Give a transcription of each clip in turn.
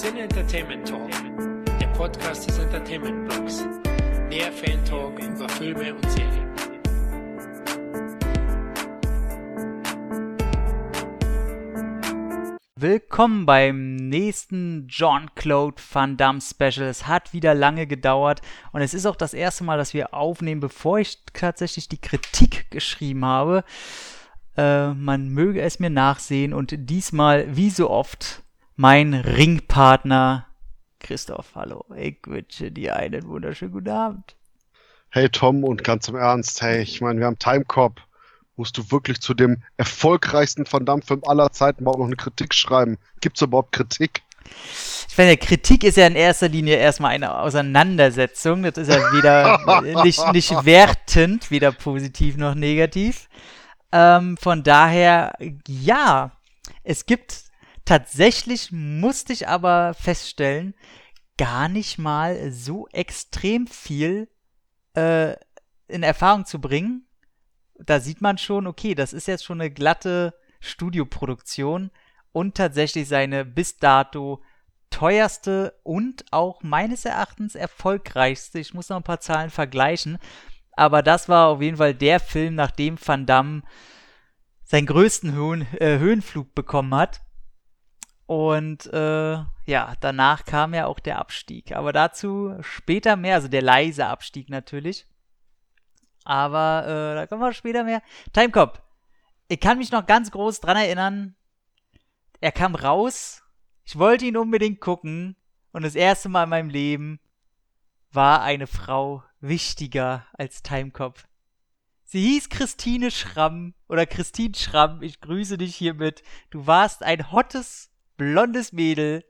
Sin Entertainment Talk, der Podcast des Entertainment Blogs. Der Fan Talk über Filme und Serien. Willkommen beim nächsten John-Claude Van Damme Special. Es hat wieder lange gedauert und es ist auch das erste Mal, dass wir aufnehmen, bevor ich tatsächlich die Kritik geschrieben habe. Äh, man möge es mir nachsehen und diesmal, wie so oft, mein Ringpartner Christoph. Hallo, ich wünsche dir einen wunderschönen guten Abend. Hey Tom und ganz im Ernst, hey, ich meine, wir haben Timecop musst du wirklich zu dem erfolgreichsten Van Damme-Film aller Zeiten überhaupt noch eine Kritik schreiben? Gibt es überhaupt Kritik? Ich meine, Kritik ist ja in erster Linie erstmal eine Auseinandersetzung. Das ist ja weder nicht, nicht wertend, weder positiv noch negativ. Ähm, von daher, ja, es gibt tatsächlich, musste ich aber feststellen, gar nicht mal so extrem viel äh, in Erfahrung zu bringen da sieht man schon, okay, das ist jetzt schon eine glatte Studioproduktion und tatsächlich seine bis dato teuerste und auch meines Erachtens erfolgreichste. Ich muss noch ein paar Zahlen vergleichen, aber das war auf jeden Fall der Film, nachdem Van Damme seinen größten Höhen, äh, Höhenflug bekommen hat. Und äh, ja, danach kam ja auch der Abstieg. Aber dazu später mehr, also der leise Abstieg natürlich. Aber äh, da kommen wir später mehr. Timecop. Ich kann mich noch ganz groß dran erinnern. Er kam raus. Ich wollte ihn unbedingt gucken. Und das erste Mal in meinem Leben war eine Frau wichtiger als Timecop. Sie hieß Christine Schramm oder Christine Schramm. Ich grüße dich hiermit. Du warst ein hottes, blondes Mädel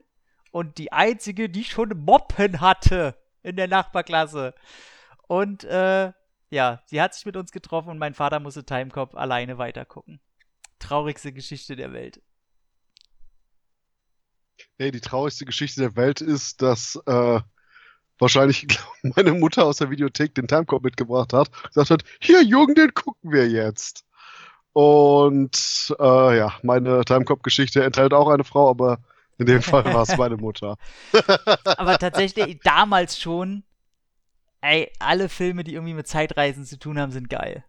und die einzige, die schon Moppen hatte in der Nachbarklasse. Und äh, ja, sie hat sich mit uns getroffen und mein Vater musste Timecop alleine weitergucken. Traurigste Geschichte der Welt. Nee, die traurigste Geschichte der Welt ist, dass äh, wahrscheinlich meine Mutter aus der Videothek den Timecop mitgebracht hat, gesagt hat, hier Jürgen, den gucken wir jetzt. Und äh, ja, meine Timecop-Geschichte enthält auch eine Frau, aber in dem Fall war es meine Mutter. aber tatsächlich damals schon ey, alle Filme, die irgendwie mit Zeitreisen zu tun haben, sind geil.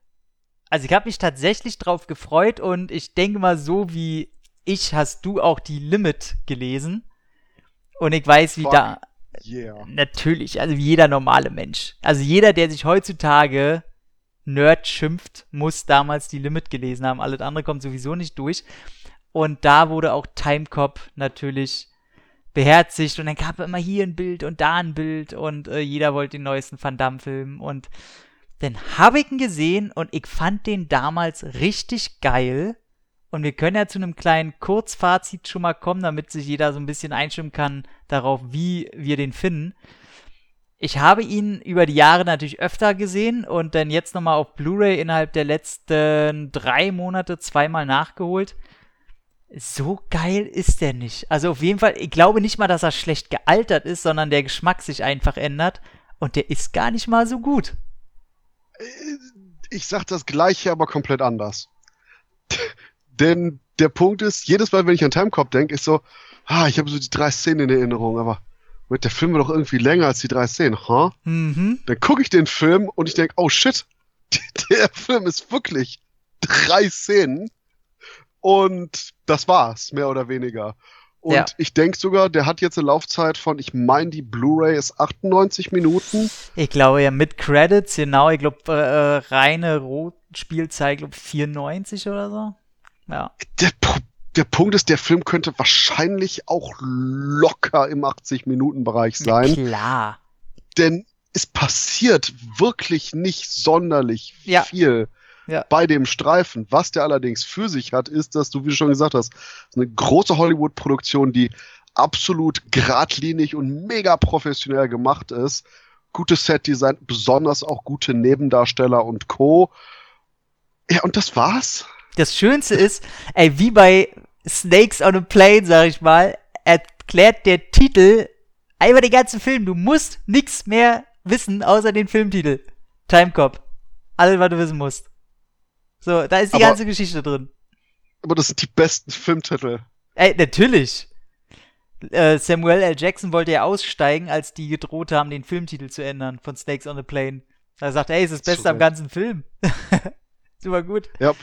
Also ich habe mich tatsächlich drauf gefreut und ich denke mal, so wie ich hast du auch die Limit gelesen. Und ich weiß, wie Fuck da. Yeah. Natürlich, also wie jeder normale Mensch. Also jeder, der sich heutzutage Nerd schimpft, muss damals die Limit gelesen haben. Alles andere kommt sowieso nicht durch. Und da wurde auch Timecop natürlich beherzigt und dann gab es immer hier ein Bild und da ein Bild und äh, jeder wollte den neuesten Van Damme-Film und dann habe ich ihn gesehen und ich fand den damals richtig geil. Und wir können ja zu einem kleinen Kurzfazit schon mal kommen, damit sich jeder so ein bisschen einstimmen kann darauf, wie wir den finden. Ich habe ihn über die Jahre natürlich öfter gesehen und dann jetzt nochmal auf Blu-ray innerhalb der letzten drei Monate zweimal nachgeholt so geil ist der nicht. Also auf jeden Fall, ich glaube nicht mal, dass er schlecht gealtert ist, sondern der Geschmack sich einfach ändert und der ist gar nicht mal so gut. Ich sag das gleiche, aber komplett anders. Denn der Punkt ist, jedes Mal, wenn ich an Timecop denke, ist so, ah, ich habe so die drei Szenen in Erinnerung, aber mit der Film war doch irgendwie länger als die drei Szenen, huh? Mhm. Dann gucke ich den Film und ich denke, oh shit, der Film ist wirklich drei Szenen und das war's, mehr oder weniger. Und ja. ich denke sogar, der hat jetzt eine Laufzeit von, ich meine, die Blu-ray ist 98 Minuten. Ich glaube ja mit Credits, genau. Ich glaube, äh, äh reine Rotspielzeit, glaube 94 oder so. Ja. Der, der Punkt ist, der Film könnte wahrscheinlich auch locker im 80-Minuten-Bereich sein. Klar. Denn es passiert wirklich nicht sonderlich ja. viel ja. bei dem Streifen. Was der allerdings für sich hat, ist, dass du, wie du schon gesagt hast, eine große Hollywood-Produktion, die absolut geradlinig und mega professionell gemacht ist. Gutes Set-Design, besonders auch gute Nebendarsteller und Co. Ja, und das war's. Das Schönste ist, ey, wie bei Snakes on a Plane, sag ich mal, erklärt der Titel einfach den ganzen Film. Du musst nichts mehr wissen, außer den Filmtitel. Timecop. Alles, was du wissen musst. So, da ist die aber, ganze Geschichte drin. Aber das sind die besten Filmtitel. Ey, natürlich. Äh, Samuel L. Jackson wollte ja aussteigen, als die gedroht haben, den Filmtitel zu ändern von Snakes on a Plane. Er sagt, ey, ist das Beste Super. am ganzen Film. Super gut. Ja.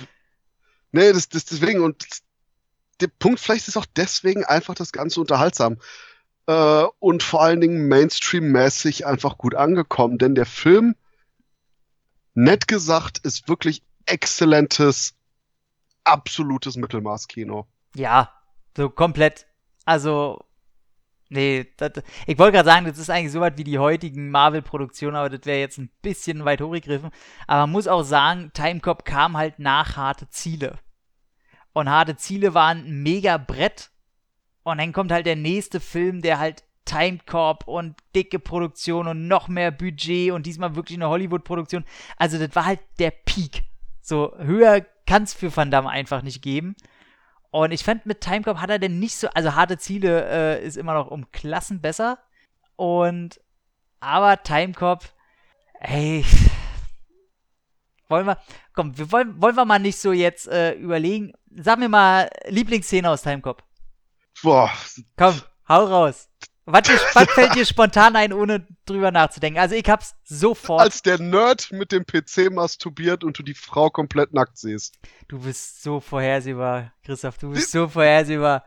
Nee, das, das deswegen und der Punkt vielleicht ist auch deswegen einfach das Ganze unterhaltsam. Äh, und vor allen Dingen Mainstream-mäßig einfach gut angekommen, denn der Film, nett gesagt, ist wirklich exzellentes, absolutes Mittelmaß-Kino. Ja, so komplett. Also, nee, das, ich wollte gerade sagen, das ist eigentlich so weit wie die heutigen Marvel-Produktionen, aber das wäre jetzt ein bisschen weit hochgegriffen. Aber man muss auch sagen, Timecop kam halt nach harte Ziele. Und harte Ziele waren ein mega Brett. Und dann kommt halt der nächste Film, der halt Timecop und dicke Produktion und noch mehr Budget und diesmal wirklich eine Hollywood-Produktion. Also das war halt der Peak. So höher kann es für Van Damme einfach nicht geben. Und ich fand, mit Timecop hat er denn nicht so, also harte Ziele äh, ist immer noch um Klassen besser. Und, aber Timecop, ey, wollen wir, komm, wir wollen, wollen wir mal nicht so jetzt äh, überlegen. Sag mir mal Lieblingsszene aus Timecop. Boah, Komm, hau raus. Was, dir, was fällt dir spontan ein, ohne drüber nachzudenken? Also ich hab's sofort. als der Nerd mit dem PC masturbiert und du die Frau komplett nackt siehst. du bist so vorhersehbar, Christoph. Du bist so vorhersehbar.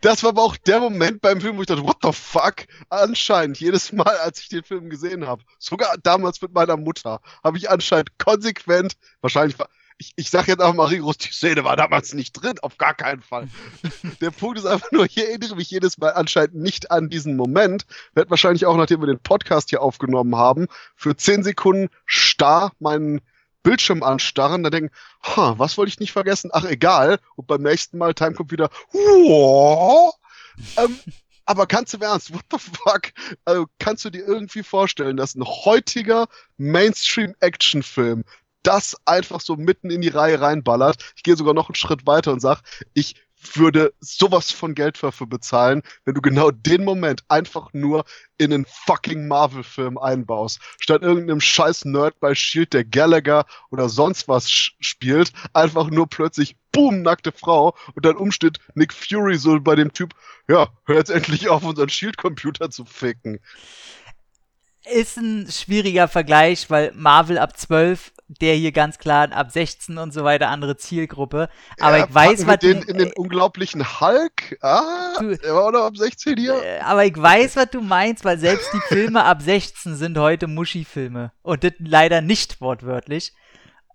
Das war aber auch der Moment beim Film, wo ich dachte, what the fuck? Anscheinend, jedes Mal, als ich den Film gesehen habe, sogar damals mit meiner Mutter, habe ich anscheinend konsequent, wahrscheinlich ich, ich sag jetzt einfach mal rigoros, die Szene war damals nicht drin, auf gar keinen Fall. der Punkt ist einfach nur, ich erinnere mich jedes Mal anscheinend nicht an diesen Moment, werde wahrscheinlich auch, nachdem wir den Podcast hier aufgenommen haben, für 10 Sekunden starr meinen Bildschirm anstarren, dann denken, ha, was wollte ich nicht vergessen? Ach, egal. Und beim nächsten Mal Time kommt wieder, ähm, aber ganz im Ernst, what the fuck? Also, kannst du dir irgendwie vorstellen, dass ein heutiger Mainstream-Action-Film das einfach so mitten in die Reihe reinballert? Ich gehe sogar noch einen Schritt weiter und sag, ich würde sowas von Geld dafür bezahlen, wenn du genau den Moment einfach nur in einen fucking Marvel-Film einbaust. Statt irgendeinem scheiß Nerd bei Shield, der Gallagher oder sonst was spielt, einfach nur plötzlich, boom, nackte Frau und dann umsteht Nick Fury so bei dem Typ, ja, hör jetzt endlich auf, unseren Shield-Computer zu ficken. Ist ein schwieriger Vergleich, weil Marvel ab 12, der hier ganz klar ab 16 und so weiter, andere Zielgruppe. Aber Ja, ich weiß, was den du, in den unglaublichen Hulk. Ah, Du- der war doch ab 16 hier. äh, aber ich weiß, was du meinst, weil selbst die Filme ab 16 sind heute Muschi-Filme. Und das leider nicht wortwörtlich.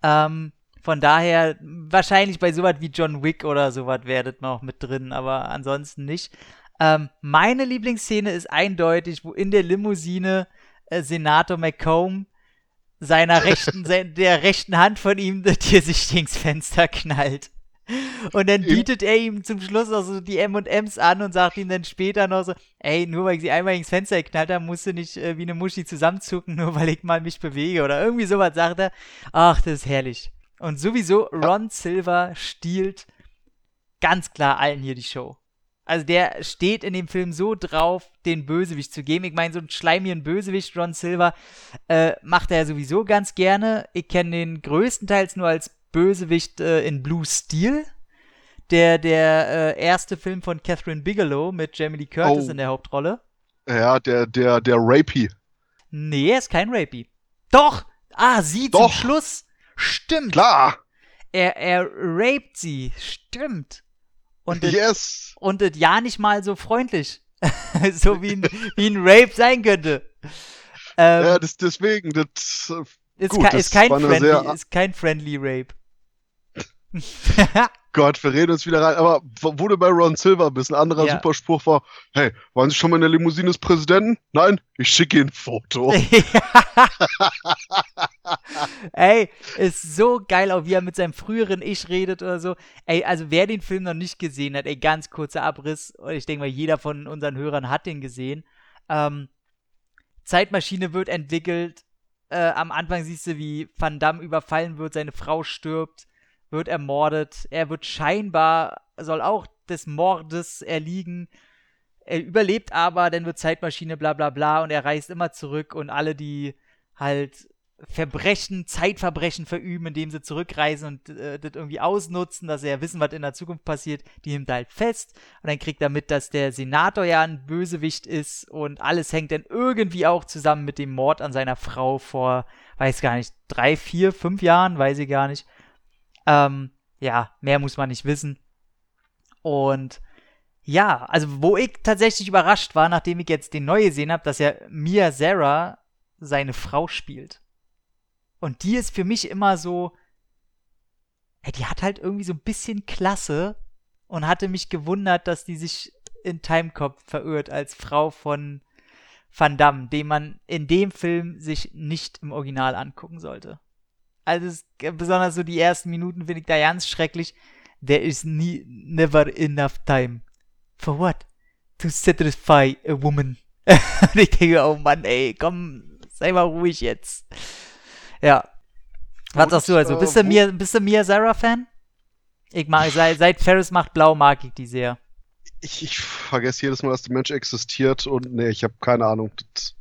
Ähm, von daher, wahrscheinlich bei sowas wie John Wick oder sowas werdet man auch mit drin, aber ansonsten nicht. Ähm, meine Lieblingsszene ist eindeutig, wo in der Limousine äh, Senator McComb seiner rechten, der rechten Hand von ihm das Tiersichtingsfenster knallt. Und dann bietet er ihm zum Schluss noch so die M&M's an und sagt ihm dann später noch so, ey, nur weil ich sie einmal ins Fenster geknallt habe, musst du nicht äh, wie eine Muschi zusammenzucken, nur weil ich mal mich bewege oder irgendwie sowas sagt er. Ach, das ist herrlich. Und sowieso, Ron Silver stiehlt ganz klar allen hier die Show. Also der steht in dem Film so drauf, den Bösewicht zu geben. Ich meine, so einen schleimigen Bösewicht, Ron Silver, äh, macht er ja sowieso ganz gerne. Ich kenne den größtenteils nur als Bösewicht äh, in Blue Steel. Der, der äh, erste Film von Catherine Bigelow mit Jamie Lee Curtis Oh. in der Hauptrolle. Ja, der, der, der Rapey. Nee, er ist kein Rapey. Doch! Ah, sie zum Doch. Schluss. Stimmt. Klar. Er, er raped sie. Stimmt. Und das, yes. und das ja nicht mal so freundlich. so wie ein, wie ein Rape sein könnte. Ähm, Ja, das, deswegen, das, äh, ist, gut, ke ist, kein friendly, sehr- ist kein friendly Rape. Gott, wir reden uns wieder rein. Aber du bei Ron Silver ein anderer Ja. super Spruch war, hey, waren Sie schon mal in der Limousine des Präsidenten? Nein? Ich schicke Ihnen ein Foto. Ey, ist so geil, auch wie er mit seinem früheren Ich redet oder so. Ey, also wer den Film noch nicht gesehen hat, ey, ganz kurzer Abriss. Und ich denke mal, jeder von unseren Hörern hat den gesehen. Ähm, Zeitmaschine wird entwickelt. Äh, am Anfang siehst du, wie Van Damme überfallen wird, seine Frau stirbt, wird ermordet. Er wird scheinbar, soll auch des Mordes erliegen. Er überlebt aber, dann wird Zeitmaschine bla bla bla und er reist immer zurück und alle, die halt Verbrechen, Zeitverbrechen verüben, indem sie zurückreisen und äh, das irgendwie ausnutzen, dass sie ja wissen, was in der Zukunft passiert. Die nimmt halt fest und dann kriegt er mit, dass der Senator ja ein Bösewicht ist und alles hängt dann irgendwie auch zusammen mit dem Mord an seiner Frau vor, weiß gar nicht, drei, vier, fünf Jahren, weiß ich gar nicht. Ähm, ja, mehr muss man nicht wissen. Und ja, also wo ich tatsächlich überrascht war, nachdem ich jetzt den neu gesehen habe, dass ja Mia Sarah seine Frau spielt. Und die ist für mich immer so, ey, die hat halt irgendwie so ein bisschen Klasse und hatte mich gewundert, dass die sich in Timecop verirrt als Frau von Van Damme, den man in dem Film sich nicht im Original angucken sollte. Also es, besonders so die ersten Minuten finde ich da ganz schrecklich. There is nie, never enough time. For what? To satisfy a woman. Und ich denke, oh Mann, ey, komm, sei mal ruhig jetzt. Ja. Was sagst du also? Bist du, äh, Mia, bist du Mia Sarah-Fan? Ich mag, seit, seit Ferris macht blau, mag ich die sehr. Ich, ich vergesse jedes Mal, dass der Mensch existiert und nee, ich habe keine Ahnung.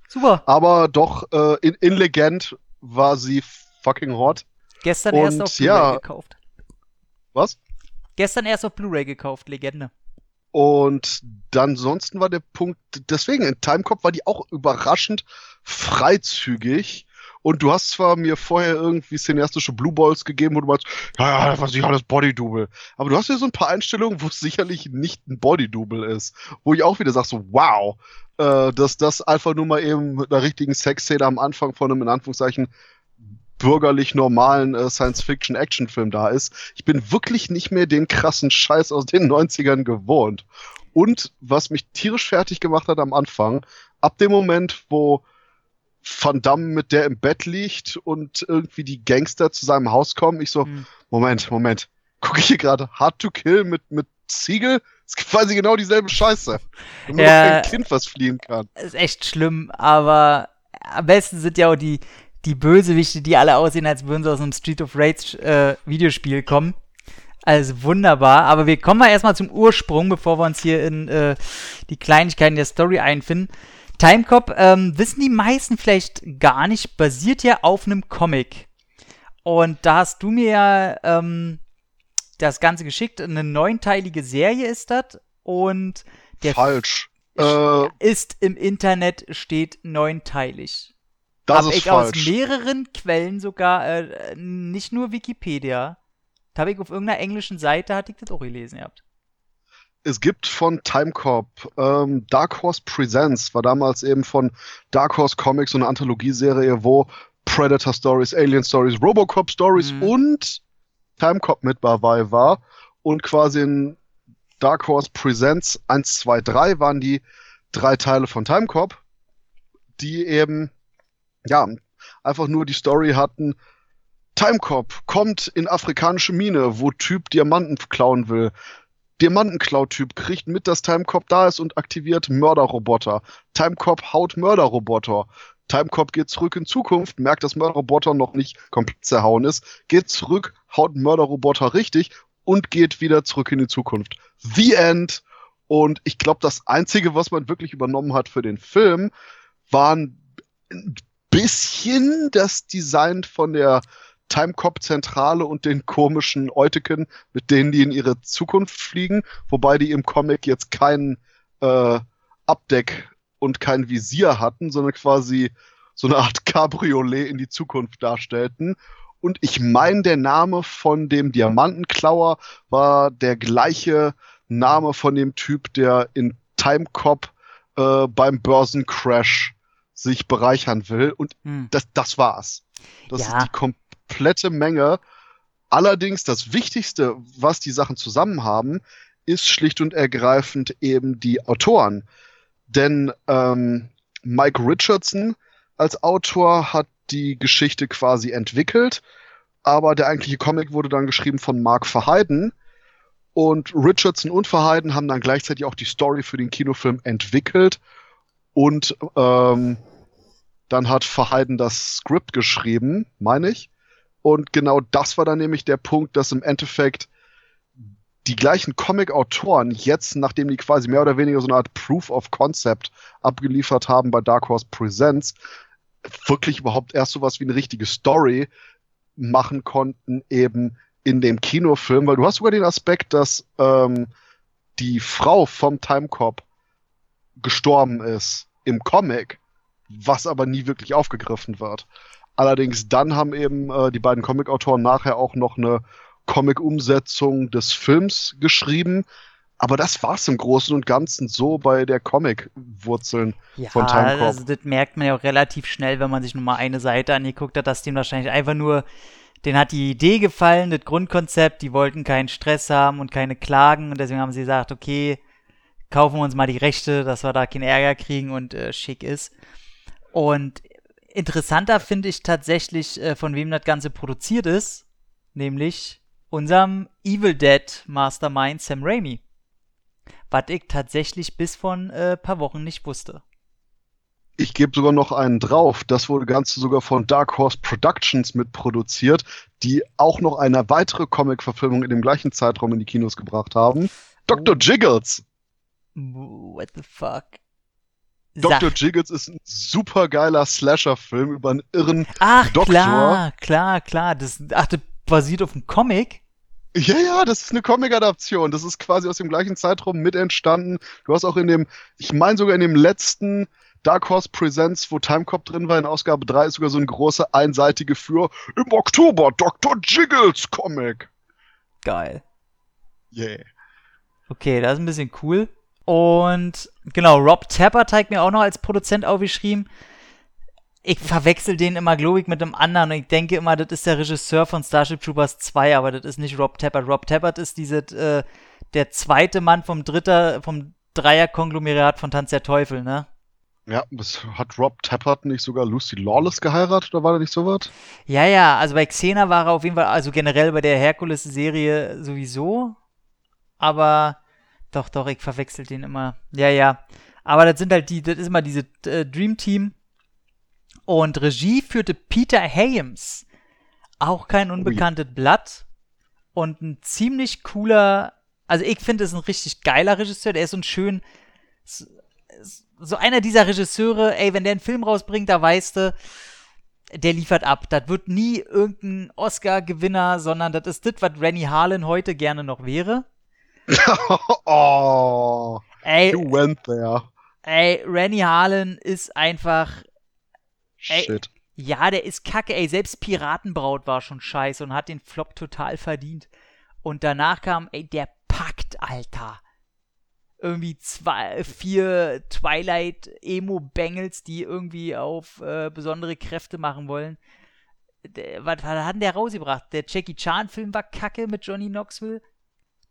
Super. Aber doch, äh, in, in Legend war sie fucking hot. Gestern und, erst auf Blu-ray ja, gekauft. Was? Gestern erst auf Blu-ray gekauft, Legende. Und dann ansonsten war der Punkt, deswegen in Timecop war die auch überraschend freizügig. Und du hast zwar mir vorher irgendwie cineastische Blue Balls gegeben, wo du meinst, ja, ja, was ich alles Body-Double. Aber du hast ja so ein paar Einstellungen, wo es sicherlich nicht ein Body-Double ist. Wo ich auch wieder sag so, wow, äh, dass das einfach nur mal eben mit einer richtigen Sexszene am Anfang von einem, in Anführungszeichen, bürgerlich normalen äh, Science-Fiction-Action-Film da ist. Ich bin wirklich nicht mehr den krassen Scheiß aus den 90ern gewohnt. Und was mich tierisch fertig gemacht hat am Anfang, ab dem Moment, wo Van Damme mit der im Bett liegt und irgendwie die Gangster zu seinem Haus kommen, ich so, mhm. Moment, Moment, gucke ich hier gerade Hard to Kill mit, mit Ziegel? Das ist quasi genau dieselbe Scheiße. Man ja, ein Kind was fliehen kann. Ist echt schlimm, aber am besten sind ja auch die, die Bösewichte, die alle aussehen, als würden sie aus einem Street of Rage äh, Videospiel kommen. Also wunderbar. Aber wir kommen mal erstmal zum Ursprung, bevor wir uns hier in äh, die Kleinigkeiten der Story einfinden. Timecop, ähm, wissen die meisten vielleicht gar nicht, basiert ja auf einem Comic. Und da hast du mir ja ähm, das Ganze geschickt. Eine neunteilige Serie ist das. Und der Falsch. Äh, ist im Internet steht neunteilig. Das hab ich falsch. aus mehreren Quellen sogar, äh, nicht nur Wikipedia. Da habe ich auf irgendeiner englischen Seite, hatte ich das auch gelesen gehabt. Es gibt von Timecorp, ähm, Dark Horse Presents, war damals eben von Dark Horse Comics so eine Anthologieserie, wo Predator Stories, Alien Stories, Robocop Stories mhm. und Timecorp mit dabei war. Und quasi in Dark Horse Presents 1, 2, 3 waren die drei Teile von Timecorp, die eben ja, einfach nur die Story hatten, Timecop kommt in afrikanische Mine, wo Typ Diamanten klauen will. Diamantenklau-Typ kriegt mit, dass Timecop da ist und aktiviert Mörderroboter. Timecop haut Mörderroboter. Timecop geht zurück in Zukunft, merkt, dass Mörderroboter noch nicht komplett zerhauen ist, geht zurück, haut Mörderroboter richtig und geht wieder zurück in die Zukunft. The End. Und ich glaube, das Einzige, was man wirklich übernommen hat für den Film, waren bisschen das Design von der Timecop-Zentrale und den komischen Euteken, mit denen die in ihre Zukunft fliegen, wobei die im Comic jetzt kein äh, Abdeck und kein Visier hatten, sondern quasi so eine Art Cabriolet in die Zukunft darstellten. Und ich meine, der Name von dem Diamantenklauer war der gleiche Name von dem Typ, der in Timecop äh, beim Börsencrash sich bereichern will. Und hm. das, das war's. Das ja. ist die komplette Menge. Allerdings das Wichtigste, was die Sachen zusammen haben, ist schlicht und ergreifend eben die Autoren. Denn ähm, Mike Richardson als Autor hat die Geschichte quasi entwickelt, aber der eigentliche Comic wurde dann geschrieben von Mark Verheiden. Und Richardson und Verheiden haben dann gleichzeitig auch die Story für den Kinofilm entwickelt und ähm, dann hat Verheiden das Skript geschrieben, meine ich. Und genau das war dann nämlich der Punkt, dass im Endeffekt die gleichen Comic-Autoren jetzt, nachdem die quasi mehr oder weniger so eine Art Proof of Concept abgeliefert haben bei Dark Horse Presents, wirklich überhaupt erst sowas wie eine richtige Story machen konnten, eben in dem Kinofilm, weil du hast sogar den Aspekt, dass ähm, die Frau vom Timecop gestorben ist im Comic, was aber nie wirklich aufgegriffen wird. Allerdings dann haben eben äh, die beiden Comic-Autoren nachher auch noch eine Comic-Umsetzung des Films geschrieben. Aber das war's im Großen und Ganzen so bei der Comic-Wurzeln Ja, von Timecop. also das merkt man ja auch relativ schnell, wenn man sich nur mal eine Seite angeguckt hat, dass dem wahrscheinlich einfach nur, denen hat die Idee gefallen, das Grundkonzept, die wollten keinen Stress haben und keine Klagen und deswegen haben sie gesagt, okay, kaufen wir uns mal die Rechte, dass wir da keinen Ärger kriegen und äh, schick ist. Und interessanter finde ich tatsächlich, äh, von wem das Ganze produziert ist, nämlich unserem Evil Dead Mastermind Sam Raimi. Was ich tatsächlich bis vor ein äh, paar Wochen nicht wusste. Ich gebe sogar noch einen drauf. Das wurde Ganze sogar von Dark Horse Productions mitproduziert, die auch noch eine weitere Comic-Verfilmung in dem gleichen Zeitraum in die Kinos gebracht haben. Dr. Oh. Jiggles. What the fuck? Dr. Jiggles ist ein supergeiler Slasher-Film über einen irren. Ach, Doktor. klar, klar, klar. Das, ach, das basiert auf einem Comic? Ja, ja, das ist eine Comic-Adaption. Das ist quasi aus dem gleichen Zeitraum mit entstanden. Du hast auch in dem, ich meine sogar in dem letzten Dark Horse Presents, wo Timecop drin war, in Ausgabe 3 ist sogar so ein große einseitige für im Oktober Dr. Jiggles Comic. Geil. Yeah. Okay, das ist ein bisschen cool. Und genau, Rob Tappert hat mir auch noch als Produzent aufgeschrieben. Ich verwechsel den immer, glaube ich, mit einem anderen. Und ich denke immer, das ist der Regisseur von Starship Troopers 2, aber das ist nicht Rob Tappert. Rob Tappert ist diese, äh, der zweite Mann vom Dritter, vom Dreier-Konglomerat von Tanz der Teufel, ne? Ja, das hat Rob Tappert nicht sogar Lucy Lawless geheiratet oder war da nicht sowas? Ja, ja, also bei Xena war er auf jeden Fall, also generell bei der Herkules-Serie sowieso. Aber doch, doch, ich verwechsel den immer. Ja, ja. Aber das sind halt die, das ist immer diese äh, Dream Team. Und Regie führte Peter Hayes. Auch kein unbekanntes Blatt. Und ein ziemlich cooler, also ich finde, es ein richtig geiler Regisseur. Der ist so ein schön, so einer dieser Regisseure, ey, wenn der einen Film rausbringt, da weißt du, der liefert ab. Das wird nie irgendein Oscar-Gewinner, sondern das ist das, was Rennie Harlan heute gerne noch wäre. oh, Ey, you went there. ey, Rennie Harlan ist einfach, Ey. Shit. ja, der ist kacke, ey, selbst Piratenbraut war schon scheiße und hat den Flop total verdient. Und danach kam, ey, der packt, Alter. Irgendwie zwei, vier Twilight-Emo-Bengels, die irgendwie auf äh, besondere Kräfte machen wollen. Der, was, was hat denn der rausgebracht? Der Jackie Chan-Film war kacke mit Johnny Knoxville.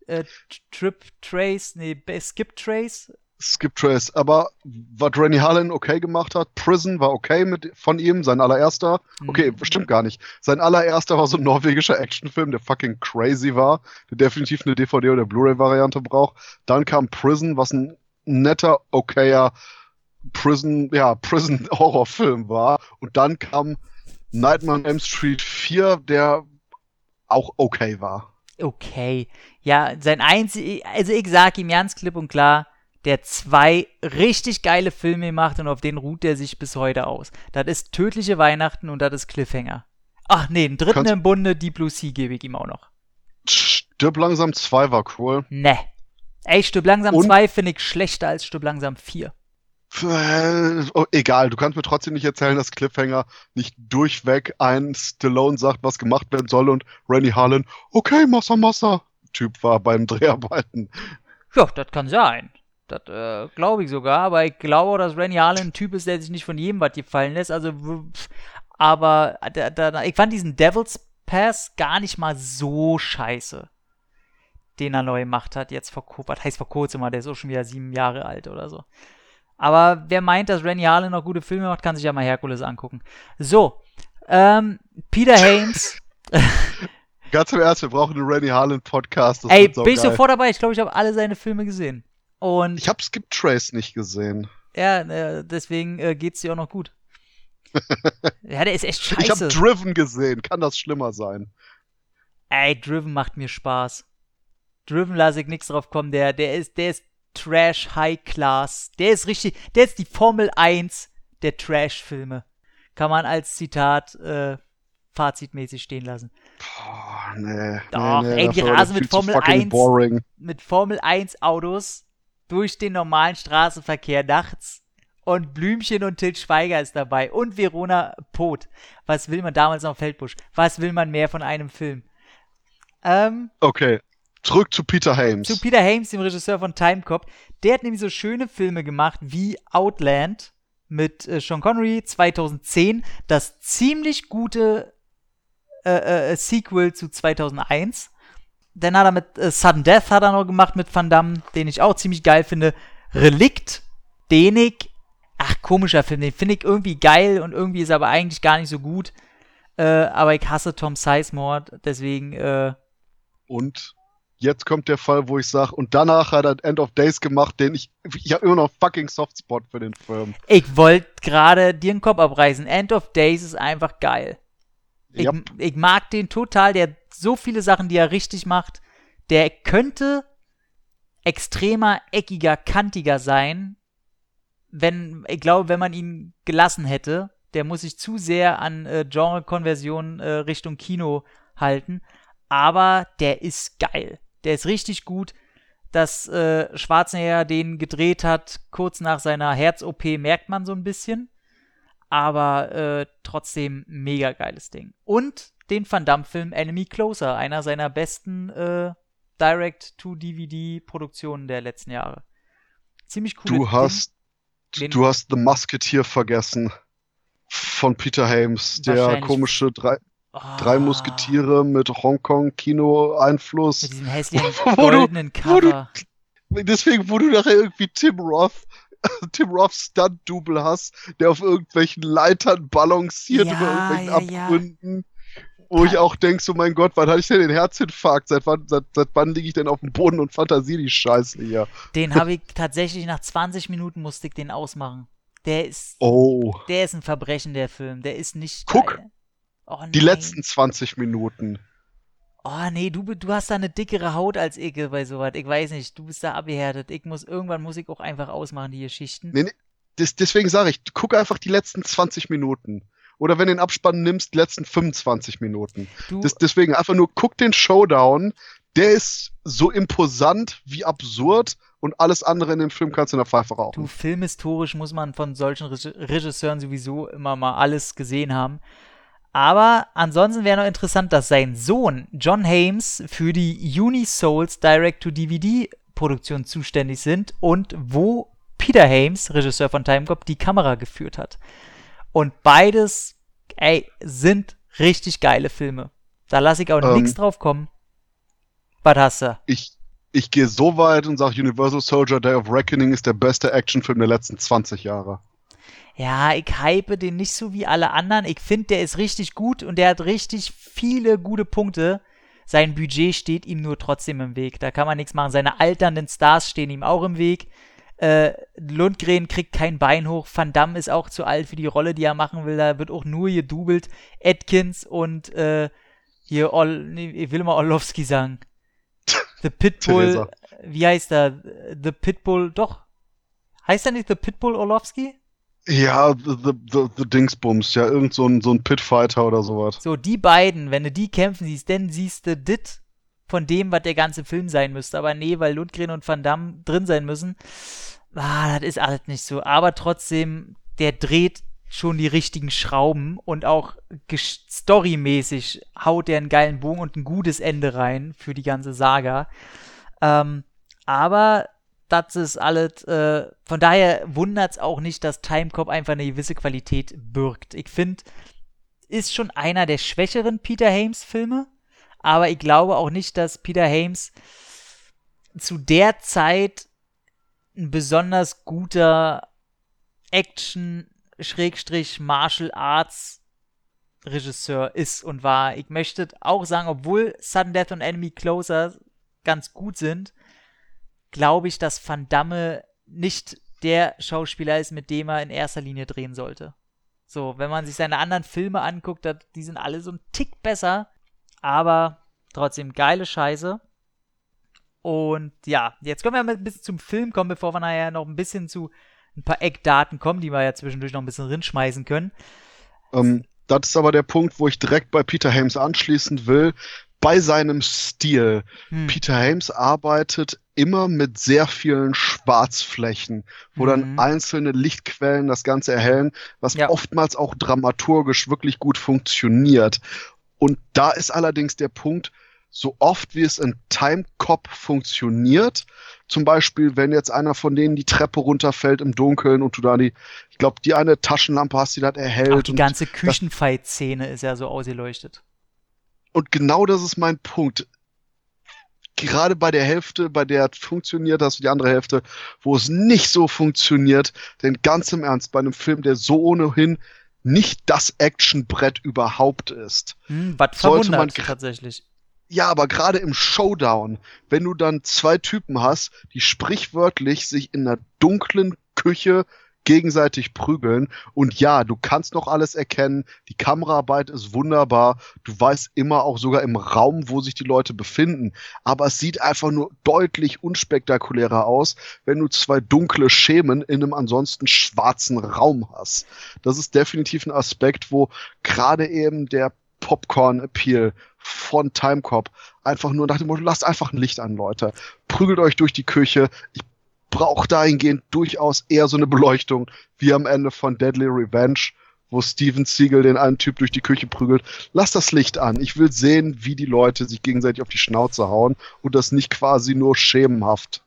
Äh, Trip Trace, nee, Skip Trace. Skip Trace. Aber was Rennie Harlan okay gemacht hat, Prison war okay mit von ihm, sein allererster. Okay, Mhm. stimmt gar nicht. Sein allererster war so ein norwegischer Actionfilm, der fucking crazy war, der definitiv eine DVD oder Blu-ray-Variante braucht. Dann kam Prison, was ein netter, okayer Prison, ja, Prison-Horrorfilm war. Und dann kam Nightmare on Elm Street 4, der auch okay war. Okay. Ja, sein einzig, also ich sag ihm ganz klipp und klar, der zwei richtig geile Filme gemacht und auf den ruht er sich bis heute aus. Das ist Tödliche Weihnachten und das ist Cliffhanger. Ach nee, den dritten Kannst- im Bunde, Deep Blue Sea, gebe ich ihm auch noch. Stirb langsam 2 war cool. Ne. Ey, Stück langsam Und- 2 finde ich schlechter als Stück langsam 4. Äh, oh, egal, du kannst mir trotzdem nicht erzählen, dass Cliffhanger nicht durchweg ein Stallone sagt, was gemacht werden soll und Randy Harlan, okay, Massa Massa, Typ war beim Dreharbeiten. Ja, das kann sein. Das äh, glaube ich sogar, aber ich glaube, dass Rennie Harlan ein Typ ist, der sich nicht von jedem was gefallen lässt. Also, aber da, da, ich fand diesen Devil's Pass gar nicht mal so scheiße, den er neu gemacht hat. Jetzt vor kurzem, was heißt vor kurzem, der ist auch schon wieder sieben Jahre alt oder so. Aber wer meint, dass Rennie Harlan noch gute Filme macht, kann sich ja mal Herkules angucken. So, ähm, Peter Haynes. Ganz im Ernst, wir brauchen einen Randy Harlan Podcast. Ey, bin ich geil. sofort dabei. Ich glaube, ich habe alle seine Filme gesehen. Und Ich hab Skip Trace nicht gesehen. Ja, äh, deswegen äh, geht's dir auch noch gut. ja, der ist echt Ich hab scheiße. Driven gesehen. Kann das schlimmer sein? Ey, Driven macht mir Spaß. Driven lasse ich nichts drauf kommen. Der, der ist, der ist Trash High Class. Der ist richtig, der ist die Formel 1 der Trash-Filme. Kann man als Zitat äh, fazitmäßig stehen lassen. Boah, nee. Doch, nee, nee, ey, die rasen mit Formel fucking 1. Boring. Mit Formel 1 Autos durch den normalen Straßenverkehr nachts. Und Blümchen und Til Schweiger ist dabei. Und Verona Poth. Was will man damals noch Feldbusch? Was will man mehr von einem Film? Ähm, Okay, zurück zu Peter Hames. zu Peter Hames, dem Regisseur von Time Cop. Der hat nämlich so schöne Filme gemacht wie Outland mit äh, Sean Connery 2010, das ziemlich gute äh, äh, Sequel zu 2001. Dann hat er mit äh, Sudden Death hat er noch gemacht mit Van Damme, den ich auch ziemlich geil finde. Relikt, den ich, ach komischer Film, den finde ich irgendwie geil und irgendwie ist er aber eigentlich gar nicht so gut. Äh, aber ich hasse Tom Sizemore, deswegen äh, Und jetzt kommt der Fall, wo ich sage, und danach hat er End of Days gemacht, den ich, ich habe immer noch fucking Softspot für den Film. Ich wollte gerade dir den Kopf abreißen. End of Days ist einfach geil. Ich, Yep. ich mag den total. Der hat so viele Sachen, die er richtig macht. Der könnte extremer, eckiger, kantiger sein, wenn, ich glaube, wenn man ihn gelassen hätte. Der muss sich zu sehr an äh, Genre-Konversion äh, Richtung Kino halten. Aber der ist geil. Der ist richtig gut. Dass äh, Schwarzenegger den gedreht hat, kurz nach seiner Herz-OP, merkt man so ein bisschen. Aber äh, trotzdem mega geiles Ding. Und den Van Damme-Film Enemy Closer, einer seiner besten äh, Direct-to-DVD-Produktionen der letzten Jahre. Ziemlich cool. Du hast, Den- du hast The Musketeer vergessen. Von Peter Hames, der komische drei, Ah, drei Musketiere mit Hongkong-Kino-Einfluss. Mit diesem hässlichen goldenen wo du- Cover. Deswegen, wo du nachher irgendwie Tim Roth, Tim Roth Stunt-Double hast, der auf irgendwelchen Leitern balanciert Ja, über irgendwelchen ja, ja. Abgründen. Wo ich auch denk, so mein Gott, wann hatte ich denn den Herzinfarkt? Seit wann, seit, seit wann liege ich denn auf dem Boden und fantasiere die Scheiße hier? Den habe ich tatsächlich nach 20 Minuten musste ich den ausmachen. Der ist, Oh, der ist ein Verbrechen, der Film. Der ist nicht Guck. Oh, die letzten 20 Minuten. Oh nee, du, du hast da eine dickere Haut als ich bei sowas. Ich weiß nicht, du bist da abgehärtet. Ich muss, irgendwann muss ich auch einfach ausmachen, die Geschichten. Nee, nee, des, deswegen sage ich, guck einfach die letzten 20 Minuten. Oder wenn du den Abspann nimmst, die letzten 25 Minuten. Du, Das, deswegen einfach nur guck den Showdown. Der ist so imposant wie absurd und alles andere in dem Film kannst du in der Pfeife du, rauchen. filmhistorisch muss man von solchen Reg Regisseuren sowieso immer mal alles gesehen haben. Aber ansonsten wäre noch interessant, dass sein Sohn John Hames für die Unisouls Direct-to-DVD-Produktion zuständig sind und wo Peter Hames, Regisseur von Time Cop, die Kamera geführt hat. Und beides, ey, sind richtig geile Filme. Da lasse ich auch Ähm. nichts drauf kommen. Was hast du? Ich, ich gehe so weit und sage, Universal Soldier Day of Reckoning ist der beste Actionfilm der letzten 20 Jahre. Ja, ich hype den nicht so wie alle anderen. Ich finde, der ist richtig gut und der hat richtig viele gute Punkte. Sein Budget steht ihm nur trotzdem im Weg. Da kann man nichts machen. Seine alternden Stars stehen ihm auch im Weg. Äh, Lundgren kriegt kein Bein hoch. Van Damme ist auch zu alt für die Rolle, die er machen will. Da wird auch nur gedoubelt. Atkins und äh, hier, Ol nee, ich will mal Orlowski sagen. The Pitbull. Theresa. Wie heißt er? The Pitbull, doch. Heißt er nicht The Pitbull Orlowski? Ja, the, the, the, Dingsbums, ja, irgend so ein, so ein Pitfighter oder sowas. So, die beiden, wenn du die kämpfen siehst, dann siehst du dit von dem, was der ganze Film sein müsste. Aber nee, weil Lundgren und Van Damme drin sein müssen, ah, das ist alles nicht so. Aber trotzdem, der dreht schon die richtigen Schrauben und auch storymäßig haut der einen geilen Bogen und ein gutes Ende rein für die ganze Saga. Ähm, aber das ist alles, äh, von daher wundert es auch nicht, dass Timecop einfach eine gewisse Qualität birgt. Ich finde, ist schon einer der schwächeren Peter Hames Filme, aber ich glaube auch nicht, dass Peter Hames zu der Zeit ein besonders guter Action Schrägstrich Martial Arts Regisseur ist und war. Ich möchte auch sagen, obwohl Sudden Death und Enemy Closer ganz gut sind, glaube ich, dass Van Damme nicht der Schauspieler ist, mit dem er in erster Linie drehen sollte. So, wenn man sich seine anderen Filme anguckt, die sind alle so ein Tick besser, aber trotzdem geile Scheiße. Und ja, jetzt können wir mal ein bisschen zum Film kommen, bevor wir nachher noch ein bisschen zu ein paar Eckdaten kommen, die wir ja zwischendurch noch ein bisschen rinschmeißen können. Ähm, das ist aber der Punkt, wo ich direkt bei Peter Hames anschließen will. Bei seinem Stil. Hm. Peter Hames arbeitet immer mit sehr vielen Schwarzflächen, wo dann Mhm. einzelne Lichtquellen das Ganze erhellen, was Ja. oftmals auch dramaturgisch wirklich gut funktioniert. Und da ist allerdings der Punkt, so oft wie es in Time Cop funktioniert, zum Beispiel, wenn jetzt einer von denen die Treppe runterfällt im Dunkeln und du da die, ich glaube, die eine Taschenlampe hast, die das erhält. Auch die ganze Küchenfight-Szene ist ja so ausgeleuchtet. Und genau das ist mein Punkt. Gerade bei der Hälfte, bei der es funktioniert, hast du die andere Hälfte, wo es nicht so funktioniert. Denn ganz im Ernst, bei einem Film, der so ohnehin nicht das Actionbrett überhaupt ist. Hm, was Sollte man tatsächlich. Ja, aber gerade im Showdown, wenn du dann zwei Typen hast, die sprichwörtlich sich in einer dunklen Küche gegenseitig prügeln und ja, du kannst noch alles erkennen, die Kameraarbeit ist wunderbar, du weißt immer auch sogar im Raum, wo sich die Leute befinden, aber es sieht einfach nur deutlich unspektakulärer aus, wenn du zwei dunkle Schemen in einem ansonsten schwarzen Raum hast. Das ist definitiv ein Aspekt, wo gerade eben der Popcorn-Appeal von Timecop einfach nur nach dem Motto, lasst einfach ein Licht an, Leute. Prügelt euch durch die Küche. Ich brauche dahingehend durchaus eher so eine Beleuchtung wie am Ende von Deadly Revenge, wo Steven Siegel den einen Typ durch die Küche prügelt. Lasst das Licht an. Ich will sehen, wie die Leute sich gegenseitig auf die Schnauze hauen und das nicht quasi nur schemenhaft.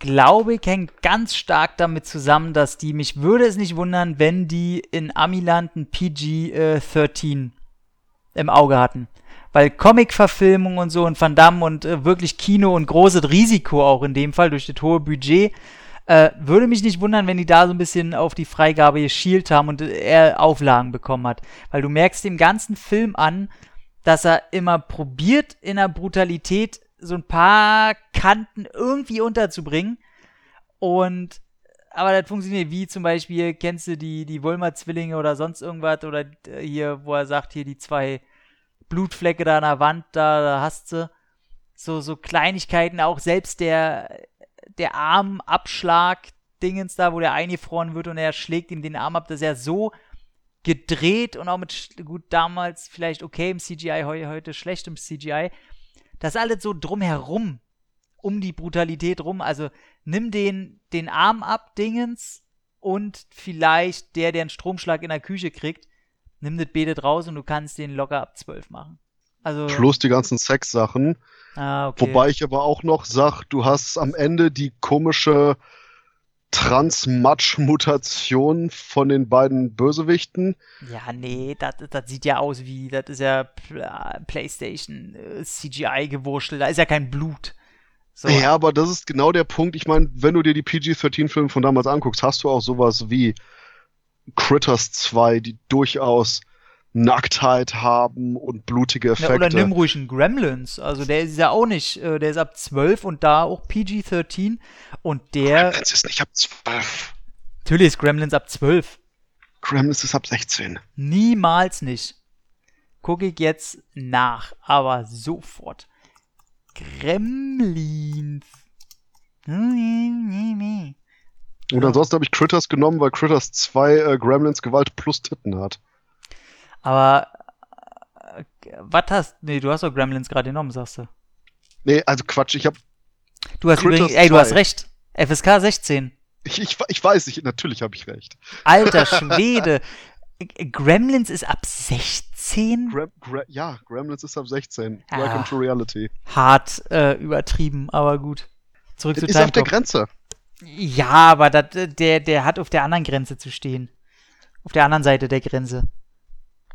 Glaube ich, hängt ganz stark damit zusammen, dass die, mich würde es nicht wundern, wenn die in Amiland ein PG-13 im Auge hatten. Weil Comic-Verfilmung und so und Van Damme und äh, wirklich Kino und großes Risiko auch in dem Fall durch das hohe Budget, äh, würde mich nicht wundern, wenn die da so ein bisschen auf die Freigabe geschielt haben und äh, er Auflagen bekommen hat. Weil du merkst dem ganzen Film an, dass er immer probiert, in der Brutalität so ein paar Kanten irgendwie unterzubringen. Und aber das funktioniert wie zum Beispiel, kennst du die, die Wollmer-Zwillinge oder sonst irgendwas oder äh, hier, wo er sagt, hier die zwei Blutflecke da an der Wand, da, da hast du so, so Kleinigkeiten, auch selbst der, der Armabschlag Dingens da, wo der eingefroren wird und er schlägt ihm den Arm ab, das ist ja so gedreht und auch mit, gut, damals vielleicht okay im CGI, heu, heute schlecht im CGI. Das alles so drumherum, um die Brutalität rum. Also nimm den, den Arm ab, Dingens, und vielleicht der, der einen Stromschlag in der Küche kriegt, nimm das Betet raus und du kannst den locker ab 12 machen. Also, Plus die ganzen Sexsachen. ah, okay. Wobei ich aber auch noch sag, du hast am Ende die komische Transmatch-Mutation von den beiden Bösewichten. Ja, nee, das sieht ja aus wie, das ist ja PlayStation äh, CGI gewurschtelt, da ist ja kein Blut. So, Ja, aber das ist genau der Punkt. Ich meine, wenn du dir die PG-13-Filme von damals anguckst, hast du auch sowas wie Critters 2, die durchaus Nacktheit haben und blutige Ja, Effekte. oder nimm ruhig einen Gremlins. Also der ist ja auch nicht, äh, der ist ab 12 und da auch PG-13. Und der, Gremlins ist nicht ab 12. natürlich ist Gremlins ab 12. Gremlins ist ab 16. Niemals nicht. Gucke ich jetzt nach, aber sofort. Gremlins. Und ansonsten habe ich Critters genommen, weil Critters 2 äh, Gremlins Gewalt plus Titten hat. Aber äh, was hast Nee, du hast doch Gremlins gerade genommen, sagst du. Nee, also Quatsch, ich habe Du hast Critters übrigens, ey, du 2. hast recht. FSK 16. ich, ich, ich weiß, ich, natürlich habe ich recht. Alter Schwede. Gremlins ist ab 16? Grem, Gre ja, Gremlins ist ab 16. Ah. Welcome to reality. Hart äh, übertrieben, aber gut. Zurück Das zu ist auf der Timecop. Grenze. Ja, aber dat, der, der hat auf der anderen Grenze zu stehen. Auf der anderen Seite der Grenze.